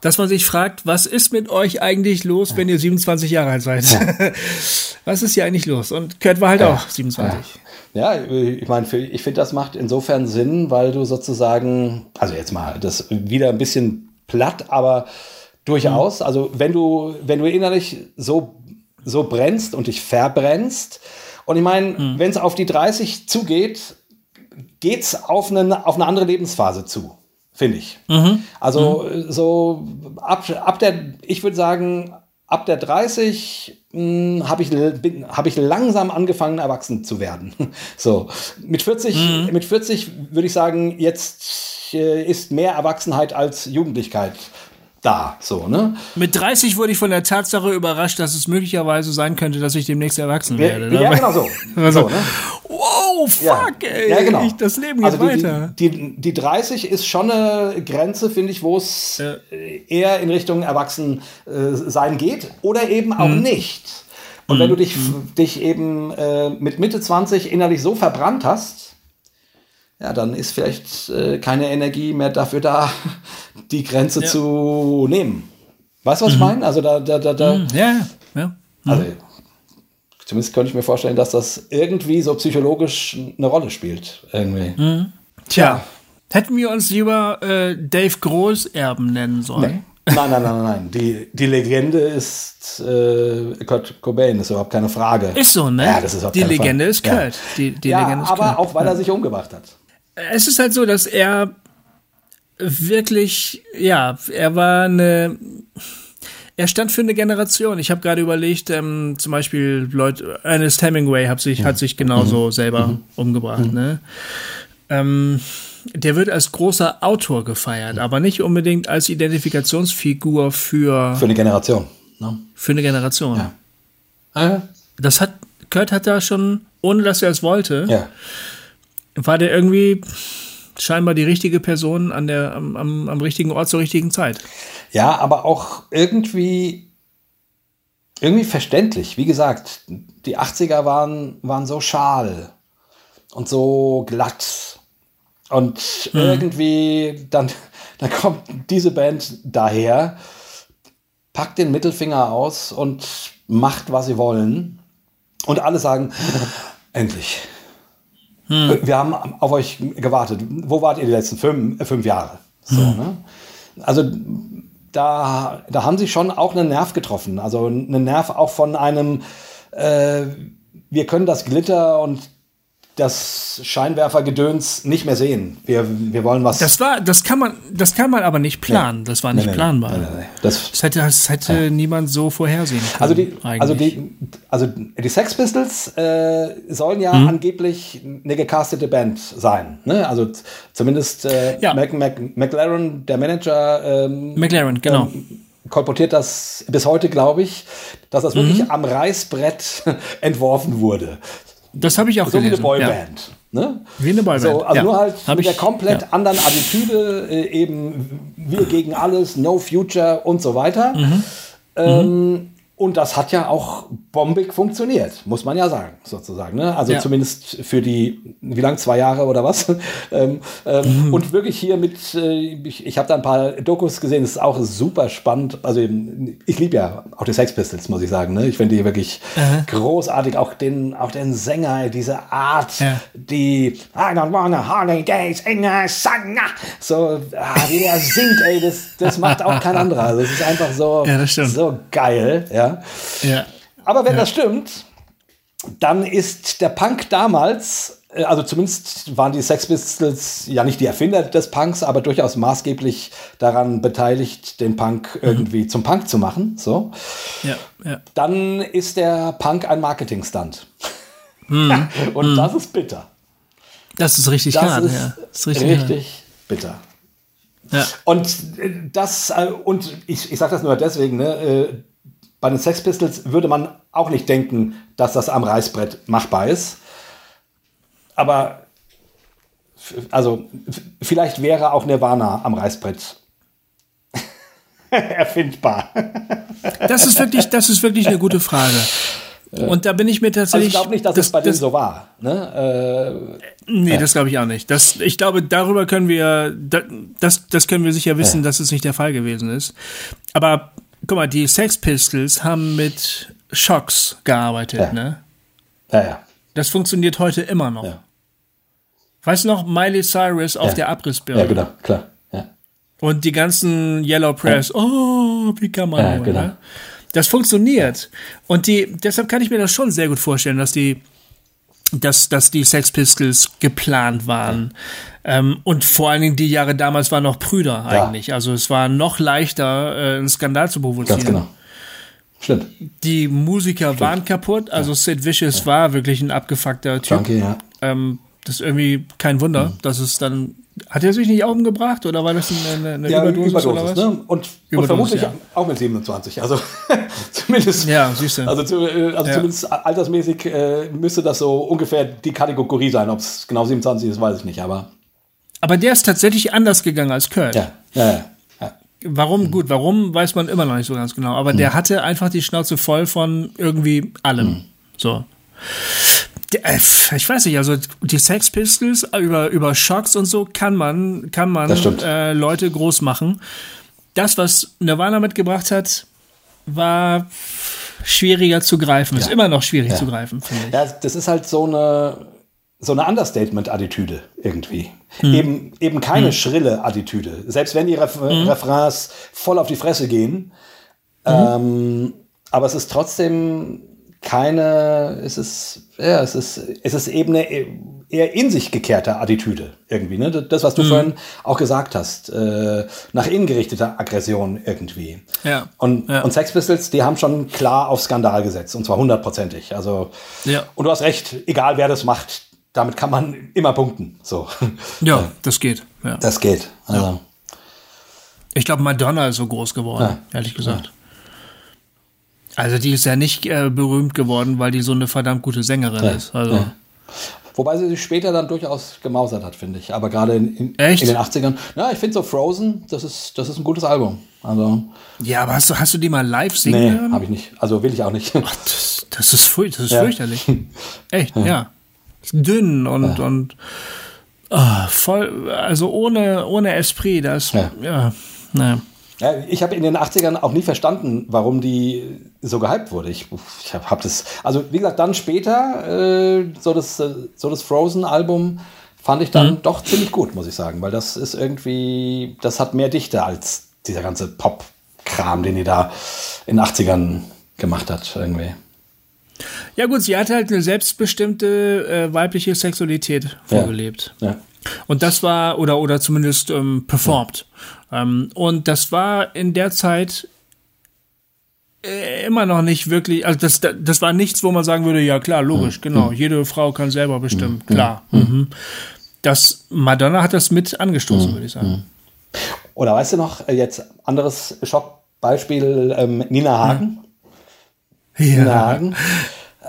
Dass man sich fragt, was ist mit euch eigentlich los, wenn ihr 27 Jahre alt seid? was ist hier eigentlich los? Und Kurt war halt auch 27. Ja, ich meine, ich finde, das macht insofern Sinn, weil du sozusagen, also jetzt mal, das wieder ein bisschen platt, aber durchaus, also wenn du, wenn du innerlich so, so brennst und dich verbrennst, und ich meine, wenn es auf die 30 zugeht, geht's auf eine, auf eine andere Lebensphase zu, finde ich. Also so ab, ab der, ich würde sagen, ab der 30 habe ich, hab ich langsam angefangen, erwachsen zu werden. So, mit 40, mit 40 würde ich sagen, jetzt äh, ist mehr Erwachsenheit als Jugendlichkeit da. So, ne? Mit 30 wurde ich von der Tatsache überrascht, dass es möglicherweise sein könnte, dass ich demnächst erwachsen werde. Ja, ne? genau so. Also, so ne? Wow, fuck, ey. Ja, genau. Ich, das Leben geht also die, weiter. Die, die, die 30 ist schon eine Grenze, finde ich, wo es äh, eher in Richtung Erwachsen äh, sein geht oder eben auch Mhm. nicht. Und wenn du dich, dich eben äh, mit Mitte 20 innerlich so verbrannt hast, ja, dann ist vielleicht äh, keine Energie mehr dafür da, die Grenze Ja. zu nehmen. Weißt du, was ich meine? Also da, da, da, da Ja, ja, ja. also, zumindest könnte ich mir vorstellen, dass das irgendwie so psychologisch eine Rolle spielt. Irgendwie. Tja, hätten wir uns lieber äh, Dave Großerben nennen sollen. Nein, nein, nein, nein. Die, die Legende ist äh, Kurt Cobain, ist überhaupt keine Frage. Ist so, ne? Ja, das ist überhaupt die keine Legende Frage. ist Kurt. Ja, Die, die ja Legende ist aber Kurt. auch weil er sich umgebracht hat. Es ist halt so, dass er wirklich, ja, er war eine, er stand für eine Generation. Ich habe gerade überlegt, ähm, zum Beispiel Leute, Ernest Hemingway hat sich, hat sich genauso selber umgebracht, ne? Ähm, der wird als großer Autor gefeiert, aber nicht unbedingt als Identifikationsfigur für, Für eine Generation. Ne? für eine Generation. Ja. Äh, Das hat, Kurt hat da schon, ohne dass er es wollte, ja. War der irgendwie scheinbar die richtige Person an der, am, am, am richtigen Ort zur richtigen Zeit. Ja, aber auch irgendwie, irgendwie verständlich. Wie gesagt, die 80er waren, waren so schal und so glatt. Und irgendwie, dann, dann kommt diese Band daher, packt den Mittelfinger aus und macht, was sie wollen. Und alle sagen, endlich. Wir haben auf euch gewartet. Wo wart ihr die letzten fünf, fünf Jahre? So, ne? Also da, da haben sie schon auch einen Nerv getroffen. Also einen Nerv auch von einem, äh, wir können das Glitter und das Scheinwerfergedöns nicht mehr sehen. Wir, wir wollen was. Das war, das kann man, das kann man aber nicht planen. Das war nicht Nee, nee, planbar. nee, nee, nee. Das, Das hätte, das hätte niemand so vorhersehen können. Also die, also eigentlich. die, also die Sex Pistols äh, sollen ja Mhm. angeblich eine gecastete Band sein. Ne? Also zumindest äh, Ja. Mac, Mac, McLaren, der Manager, ähm, McLaren, genau. kolportiert das bis heute, glaube ich, dass das Mhm. wirklich am Reißbrett entworfen wurde. Das habe ich auch So wie eine gelesen. ja. Boyband. Ne? Wie eine Boyband. So, also ja. nur halt Hab mit der ich- komplett ja. anderen Attitüde, äh, eben wir gegen alles, no future und so weiter. Mhm. Ähm, und das hat ja auch bombig funktioniert, muss man ja sagen, sozusagen. Ne? Also Ja. zumindest für die, wie lang, zwei Jahre oder was? ähm, ähm, Und wirklich hier mit, äh, ich, ich habe da ein paar Dokus gesehen, das ist auch super spannend. Also ich liebe ja auch die Sex Pistols, muss ich sagen. Ne? Ich finde die wirklich großartig, auch den, auch den Sänger, diese Art, Ja. die I don't wanna holidays in the sun. So, ah, wie der singt, ey, das, das macht auch kein anderer. Also es ist einfach so, Ja, das so geil, ja. Ja. Aber wenn das stimmt, dann ist der Punk damals, äh, also zumindest waren die Sex Pistols ja nicht die Erfinder des Punks, aber durchaus maßgeblich daran beteiligt, den Punk irgendwie zum Punk zu machen. So, Ja, ja. dann ist der Punk ein Marketing-Stunt. Mhm. Und das ist bitter. Das ist richtig Das hart, ist ja. Das ist richtig, richtig, bitter. Ja. Und äh, das, äh, und ich, ich sage das nur deswegen, ne, bei den Sex Pistols würde man auch nicht denken, dass das am Reißbrett machbar ist. Aber also vielleicht wäre auch Nirvana am Reißbrett erfindbar. Das ist wirklich, das ist wirklich eine gute Frage. Und da bin ich mir Also tatsächlich. ich glaube nicht, dass das, es bei denen das, so war. Ne? Äh, Nee, das glaube ich auch nicht. Das, ich glaube, darüber können wir, da- das, das können wir sicher wissen, dass es nicht der Fall gewesen ist. Aber guck mal, die Sex Pistols haben mit Shocks gearbeitet, Ja. ne? ja, ja. Das funktioniert heute immer noch. Ja. Weißt du noch, Miley Cyrus auf Ja. der Abrissbirne? ja, genau, klar. Ja. Und die ganzen Yellow Press, oh, wie kann man Ja, nur, genau. ne? Das funktioniert. Und die, deshalb kann ich mir das schon sehr gut vorstellen, dass die, dass, dass die Sex Pistols geplant waren. Ähm, und vor allen Dingen die Jahre damals waren noch Brüder Ja. eigentlich. Also es war noch leichter, äh, einen Skandal zu provozieren. Ganz genau. Stimmt. Die Musiker waren kaputt. Also Sid Vicious war wirklich ein abgefuckter Typ. Junkie, ja. Ähm, das ist irgendwie kein Wunder, dass es dann. Hat er sich nicht umgebracht oder war das eine, eine Ja, Überdosis, Überdosis, oder was? ne? Und, und Überdosis, vermutlich ja. auch mit 27. Also zumindest, Ja, siehst du. also, zu, äh, also Ja. zumindest altersmäßig äh, müsste das so ungefähr die Kategorie sein. Ob es genau 27 ist, weiß ich nicht. Aber Aber der ist tatsächlich anders gegangen als Kurt. ja, ja, ja. Warum? Gut, warum weiß man immer noch nicht so ganz genau. Aber Hm. der hatte einfach die Schnauze voll von irgendwie allem. Hm. So. Ich weiß nicht, also die Sex Pistols über, über Shocks und so kann man, kann man äh, Leute groß machen. Das, was Nirvana mitgebracht hat, war schwieriger zu greifen. Ist immer noch schwierig zu greifen, finde ich. Ja, das ist halt so eine, so eine Understatement-Attitüde irgendwie. Eben, eben keine schrille Attitüde. Selbst wenn die Ref Refrains voll auf die Fresse gehen. Ähm, aber es ist trotzdem keine, es ist, ja, es ist, es ist eben eine eher in sich gekehrte Attitüde irgendwie. Ne? Das, was du vorhin auch gesagt hast. Äh, nach innen gerichtete Aggression irgendwie. Ja. Und, Ja. und Sex Pistols, die haben schon klar auf Skandal gesetzt. Und zwar hundertprozentig. Also, Ja. und du hast recht, egal wer das macht, damit kann man immer punkten. So. Ja, das geht. Ja. Das geht. Also, Ich glaube, Madonna ist so groß geworden, ehrlich gesagt. Also die ist ja nicht äh, berühmt geworden, weil die so eine verdammt gute Sängerin ist. Also ja. Wobei sie sich später dann durchaus gemausert hat, finde ich. Aber gerade in, in, in den 80ern. Ja, ich finde so Frozen, das ist, das ist ein gutes Album. Also, ja, aber hast du, hast du die mal live singen nee, habe ich nicht. Also will ich auch nicht. Das, das ist, furch das ist Ja. fürchterlich. Echt, ja. Dünn und, und ah, voll, also ohne, ohne Esprit, das, Ja. ja, naja. Ja, ich habe in den 80ern auch nie verstanden, warum die so gehypt wurde. Ich, ich habe hab das, also wie gesagt, dann später, äh, so das, äh, so das Frozen-Album fand ich dann doch ziemlich gut, muss ich sagen, weil das ist irgendwie, das hat mehr Dichte als dieser ganze Pop-Kram, den die da in den 80ern gemacht hat, irgendwie. Ja gut, sie hat halt eine selbstbestimmte äh, weibliche Sexualität vorgelebt. Ja. Und das war, oder, oder zumindest ähm, performt. Ähm, und das war in der Zeit äh, immer noch nicht wirklich, also das, das war nichts, wo man sagen würde, ja klar, logisch, genau, jede Frau kann selber bestimmen, klar. Mhm. Das, Madonna hat das mit angestoßen, würde ich sagen. Oder weißt du noch, äh, jetzt anderes Schockbeispiel, ähm, Nina Hagen? Nina Hagen.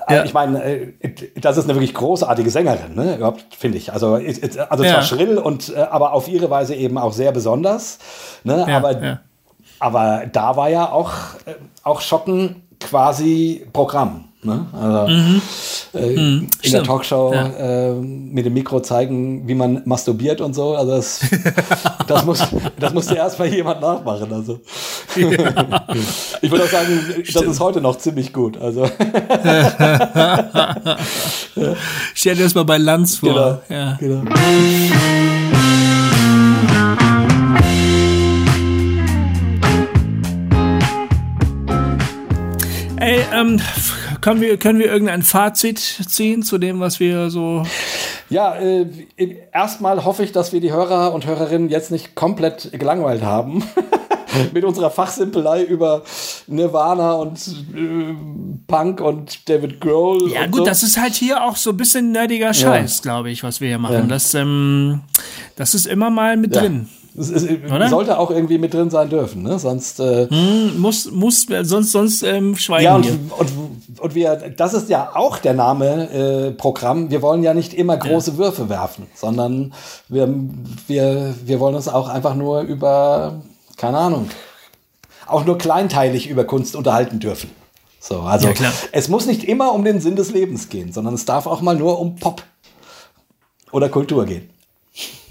Ja. Ich meine, äh, das ist eine wirklich großartige Sängerin, ne? Überhaupt, finde ich. Also, also Ja. zwar schrill und äh, aber auf ihre Weise eben auch sehr besonders. Ne? Ja, aber, ja. aber da war ja auch, äh, auch Schocken quasi Programm. Ne? Also, äh, in der stimmt. Talkshow Ja. äh, mit dem Mikro zeigen, wie man masturbiert und so. Also das, das, muss, das musste erstmal jemand nachmachen. Also. Ich würde auch sagen, das ist heute noch ziemlich gut. Also. Stell dir das mal bei Lanz vor. Genau. Ja. Genau. Ey, ähm, können wir, können wir irgendein Fazit ziehen zu dem, was wir so Ja, äh, erstmal hoffe ich, dass wir die Hörer und Hörerinnen jetzt nicht komplett gelangweilt haben. mit unserer Fachsimpelei über Nirvana und äh, Punk und David Grohl. Ja, gut, so. das ist halt hier auch so ein bisschen nerdiger Scheiß, ja. glaube ich, was wir hier machen. Ja. Das, ähm, das ist immer mal mit ja. drin. Es, es sollte auch irgendwie mit drin sein dürfen, ne? Sonst äh, hm, muss muss sonst sonst ähm, schweigen ja, und. Und, und wir, das ist ja auch der Name äh, Programm. Wir wollen ja nicht immer große ja. Würfe werfen, sondern wir, wir, wir wollen uns auch einfach nur über, keine Ahnung, auch nur kleinteilig über Kunst unterhalten dürfen. So, also ja, es muss nicht immer um den Sinn des Lebens gehen, sondern es darf auch mal nur um Pop oder Kultur gehen.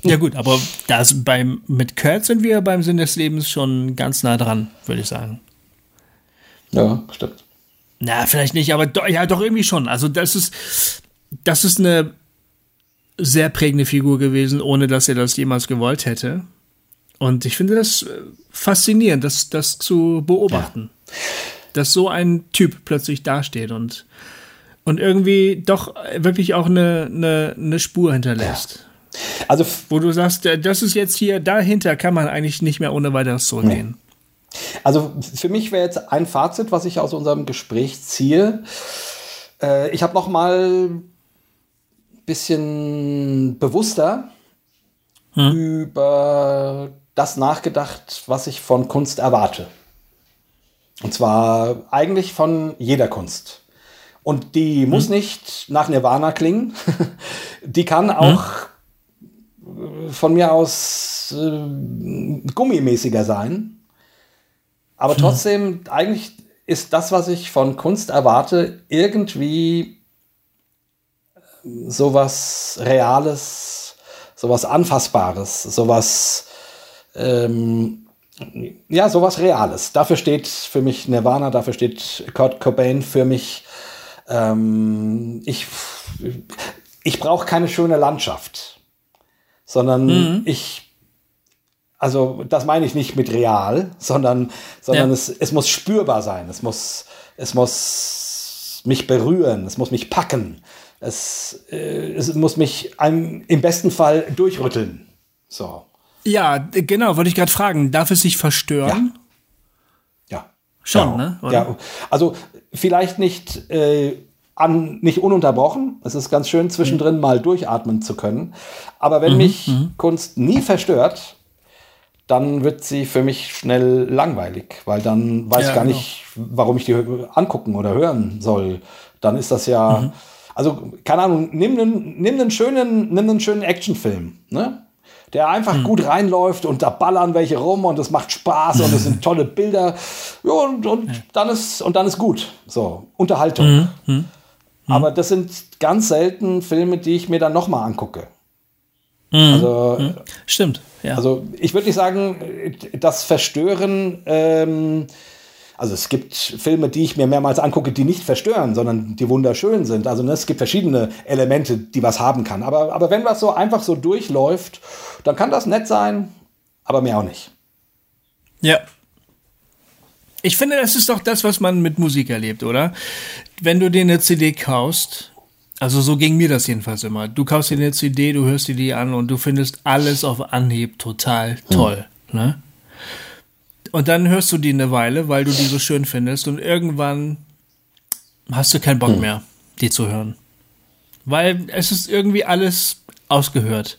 Ja gut, aber das beim, mit Kurt sind wir beim Sinn des Lebens schon ganz nah dran, würde ich sagen. Ja, stimmt. Na, vielleicht nicht, aber do, ja, doch irgendwie schon. Also das ist, das ist eine sehr prägende Figur gewesen, ohne dass er das jemals gewollt hätte. Und ich finde das äh, faszinierend, das, das zu beobachten. Ja. Dass so ein Typ plötzlich dasteht und, und irgendwie doch wirklich auch eine, eine, eine Spur hinterlässt. Ja. Also, wo du sagst, äh, das ist jetzt hier, dahinter kann man eigentlich nicht mehr ohne weiteres zurückgehen. Also für mich wäre jetzt ein Fazit, was ich aus unserem Gespräch ziehe. Äh, ich habe noch mal ein bisschen bewusster hm. über das nachgedacht, was ich von Kunst erwarte. Und zwar eigentlich von jeder Kunst. Und die hm. muss nicht nach Nirvana klingen. die kann hm. auch hm von mir aus äh, gummimäßiger sein. Aber hm. trotzdem, eigentlich ist das, was ich von Kunst erwarte, irgendwie sowas Reales, sowas Anfassbares, sowas, ähm, ja, sowas Reales. Dafür steht für mich Nirvana, dafür steht Kurt Cobain für mich. Ähm, ich ich brauche keine schöne Landschaft sondern mhm. ich, also das meine ich nicht mit real, sondern, sondern ja. es, es muss spürbar sein, es muss, es muss mich berühren, es muss mich packen, es, äh, es muss mich einem, im besten Fall durchrütteln. So. Ja, genau, wollte ich gerade fragen, darf es sich verstören? Ja. ja. Schon, ja. ne? Oder? Ja, also vielleicht nicht äh, an, nicht ununterbrochen. Es ist ganz schön, zwischendrin mhm. mal durchatmen zu können. Aber wenn mhm. mich mhm. Kunst nie verstört, dann wird sie für mich schnell langweilig, weil dann weiß ja, ich gar genau. nicht, warum ich die angucken oder hören soll. Dann ist das ja, mhm. also keine Ahnung, nimm einen, nimm einen schönen, nimm einen schönen Actionfilm, ne? der einfach mhm. gut reinläuft und da ballern welche rum und es macht Spaß und es sind tolle Bilder. Ja, und, und, dann ist, und dann ist gut. So, Unterhaltung. Mhm. mhm. Mhm. Aber das sind ganz selten Filme, die ich mir dann nochmal angucke. Mhm. Also, mhm. Stimmt, ja. Also ich würde nicht sagen, das Verstören, ähm, also es gibt Filme, die ich mir mehrmals angucke, die nicht verstören, sondern die wunderschön sind. Also ne, es gibt verschiedene Elemente, die was haben kann. Aber, aber wenn was so einfach so durchläuft, dann kann das nett sein, aber mehr auch nicht. Ja, ich finde, das ist doch das, was man mit Musik erlebt, oder? Wenn du dir eine CD kaufst, also so ging mir das jedenfalls immer. Du kaufst dir eine CD, du hörst dir die an und du findest alles auf Anhieb total toll, hm. ne? Und dann hörst du die eine Weile, weil du die so schön findest und irgendwann hast du keinen Bock hm. mehr, die zu hören. Weil es ist irgendwie alles ausgehört.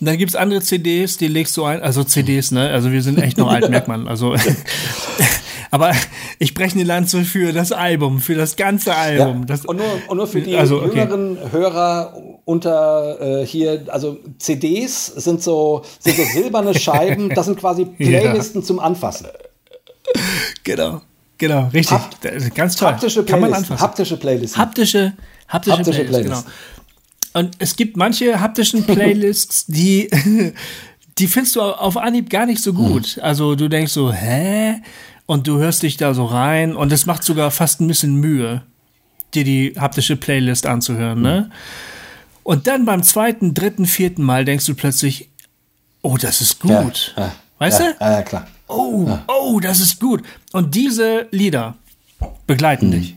Und dann gibt's andere CDs, die legst du ein, also CDs, ne? Also wir sind echt noch alt, merkt man. Also Aber ich breche eine Lanze für das Album, für das ganze Album. Ja, das, und, nur, und nur für die also, okay. jüngeren Hörer unter äh, hier, also CDs sind so, sind so silberne Scheiben, das sind quasi Playlisten ja. zum Anfassen. Genau. Genau, richtig. Hap Ganz toll. Haptische Kann man anfassen. Haptische Playlisten. Haptische, haptische, haptische Playlists, Playlist. genau. Und es gibt manche haptischen Playlists, die, die findest du auf Anhieb gar nicht so gut. Hm. Also du denkst so, hä? Und du hörst dich da so rein und es macht sogar fast ein bisschen Mühe, dir die haptische Playlist anzuhören, ne? Und dann beim zweiten, dritten, vierten Mal denkst du plötzlich, oh, das ist gut. Ja, ja, weißt ja, du? Ja, klar. Oh, oh, das ist gut. Und diese Lieder begleiten mhm. dich.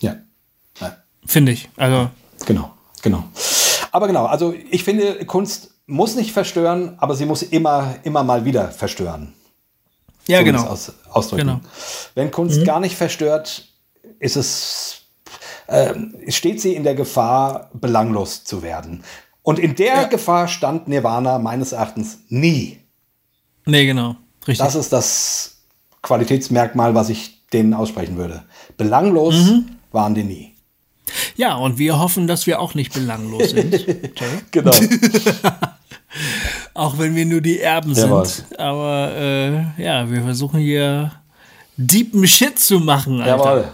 Ja. Finde ich. Also. Genau, genau. Aber genau, also ich finde, Kunst muss nicht verstören, aber sie muss immer, immer mal wieder verstören. Ja, so genau. Aus, ausdrücken. Genau. Wenn Kunst mhm. gar nicht verstört, ist es, äh, steht sie in der Gefahr, belanglos zu werden. Und in der ja. Gefahr stand Nirvana meines Erachtens nie. Nee, genau. Richtig. Das ist das Qualitätsmerkmal, was ich denen aussprechen würde. Belanglos mhm. waren die nie. Ja, und wir hoffen, dass wir auch nicht belanglos sind. genau. auch wenn wir nur die Erben Jawohl. sind. Aber äh, ja, wir versuchen hier deepen Shit zu machen. Alter. Jawohl.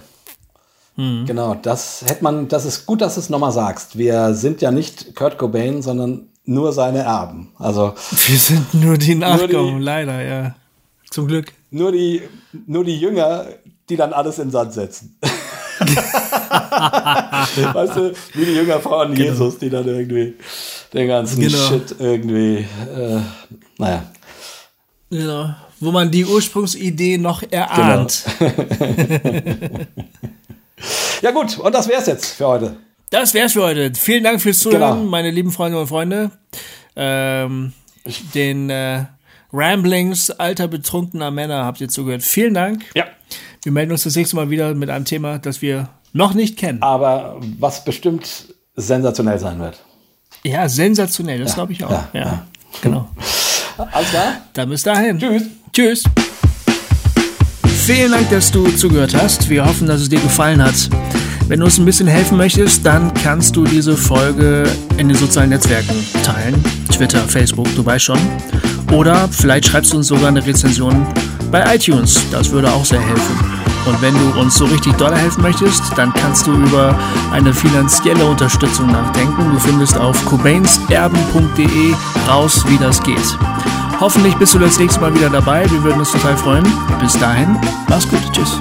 Mhm. Genau, das hätte man, das ist gut, dass du es nochmal sagst. Wir sind ja nicht Kurt Cobain, sondern nur seine Erben. Also wir sind nur die Nachkommen, leider, ja. Zum Glück. Nur die, nur die Jünger, die dann alles in Sand setzen. weißt du, wie die Jünger von genau. Jesus, die dann irgendwie den ganzen genau. Shit irgendwie, äh, naja. Genau, wo man die Ursprungsidee noch erahnt. Genau. ja gut, und das wär's jetzt für heute. Das wär's für heute. Vielen Dank fürs Zuhören, genau. meine lieben Freunde und Freunde. Ähm, den äh, Ramblings alter betrunkener Männer habt ihr zugehört. Vielen Dank. Ja. Wir melden uns das nächste Mal wieder mit einem Thema, das wir noch nicht kennen. Aber was bestimmt sensationell sein wird. Ja, sensationell, das ja, glaube ich auch. Ja, ja, ja. genau. Alles klar. Dann bis dahin. Tschüss. Tschüss. Vielen Dank, dass du zugehört hast. Wir hoffen, dass es dir gefallen hat. Wenn du uns ein bisschen helfen möchtest, dann kannst du diese Folge in den sozialen Netzwerken teilen. Twitter, Facebook, du weißt schon. Oder vielleicht schreibst du uns sogar eine Rezension bei iTunes. Das würde auch sehr helfen. Und wenn du uns so richtig doll helfen möchtest, dann kannst du über eine finanzielle Unterstützung nachdenken. Du findest auf cobainerben.de raus, wie das geht. Hoffentlich bist du das nächste Mal wieder dabei. Wir würden uns total freuen. Bis dahin, mach's gut. Tschüss.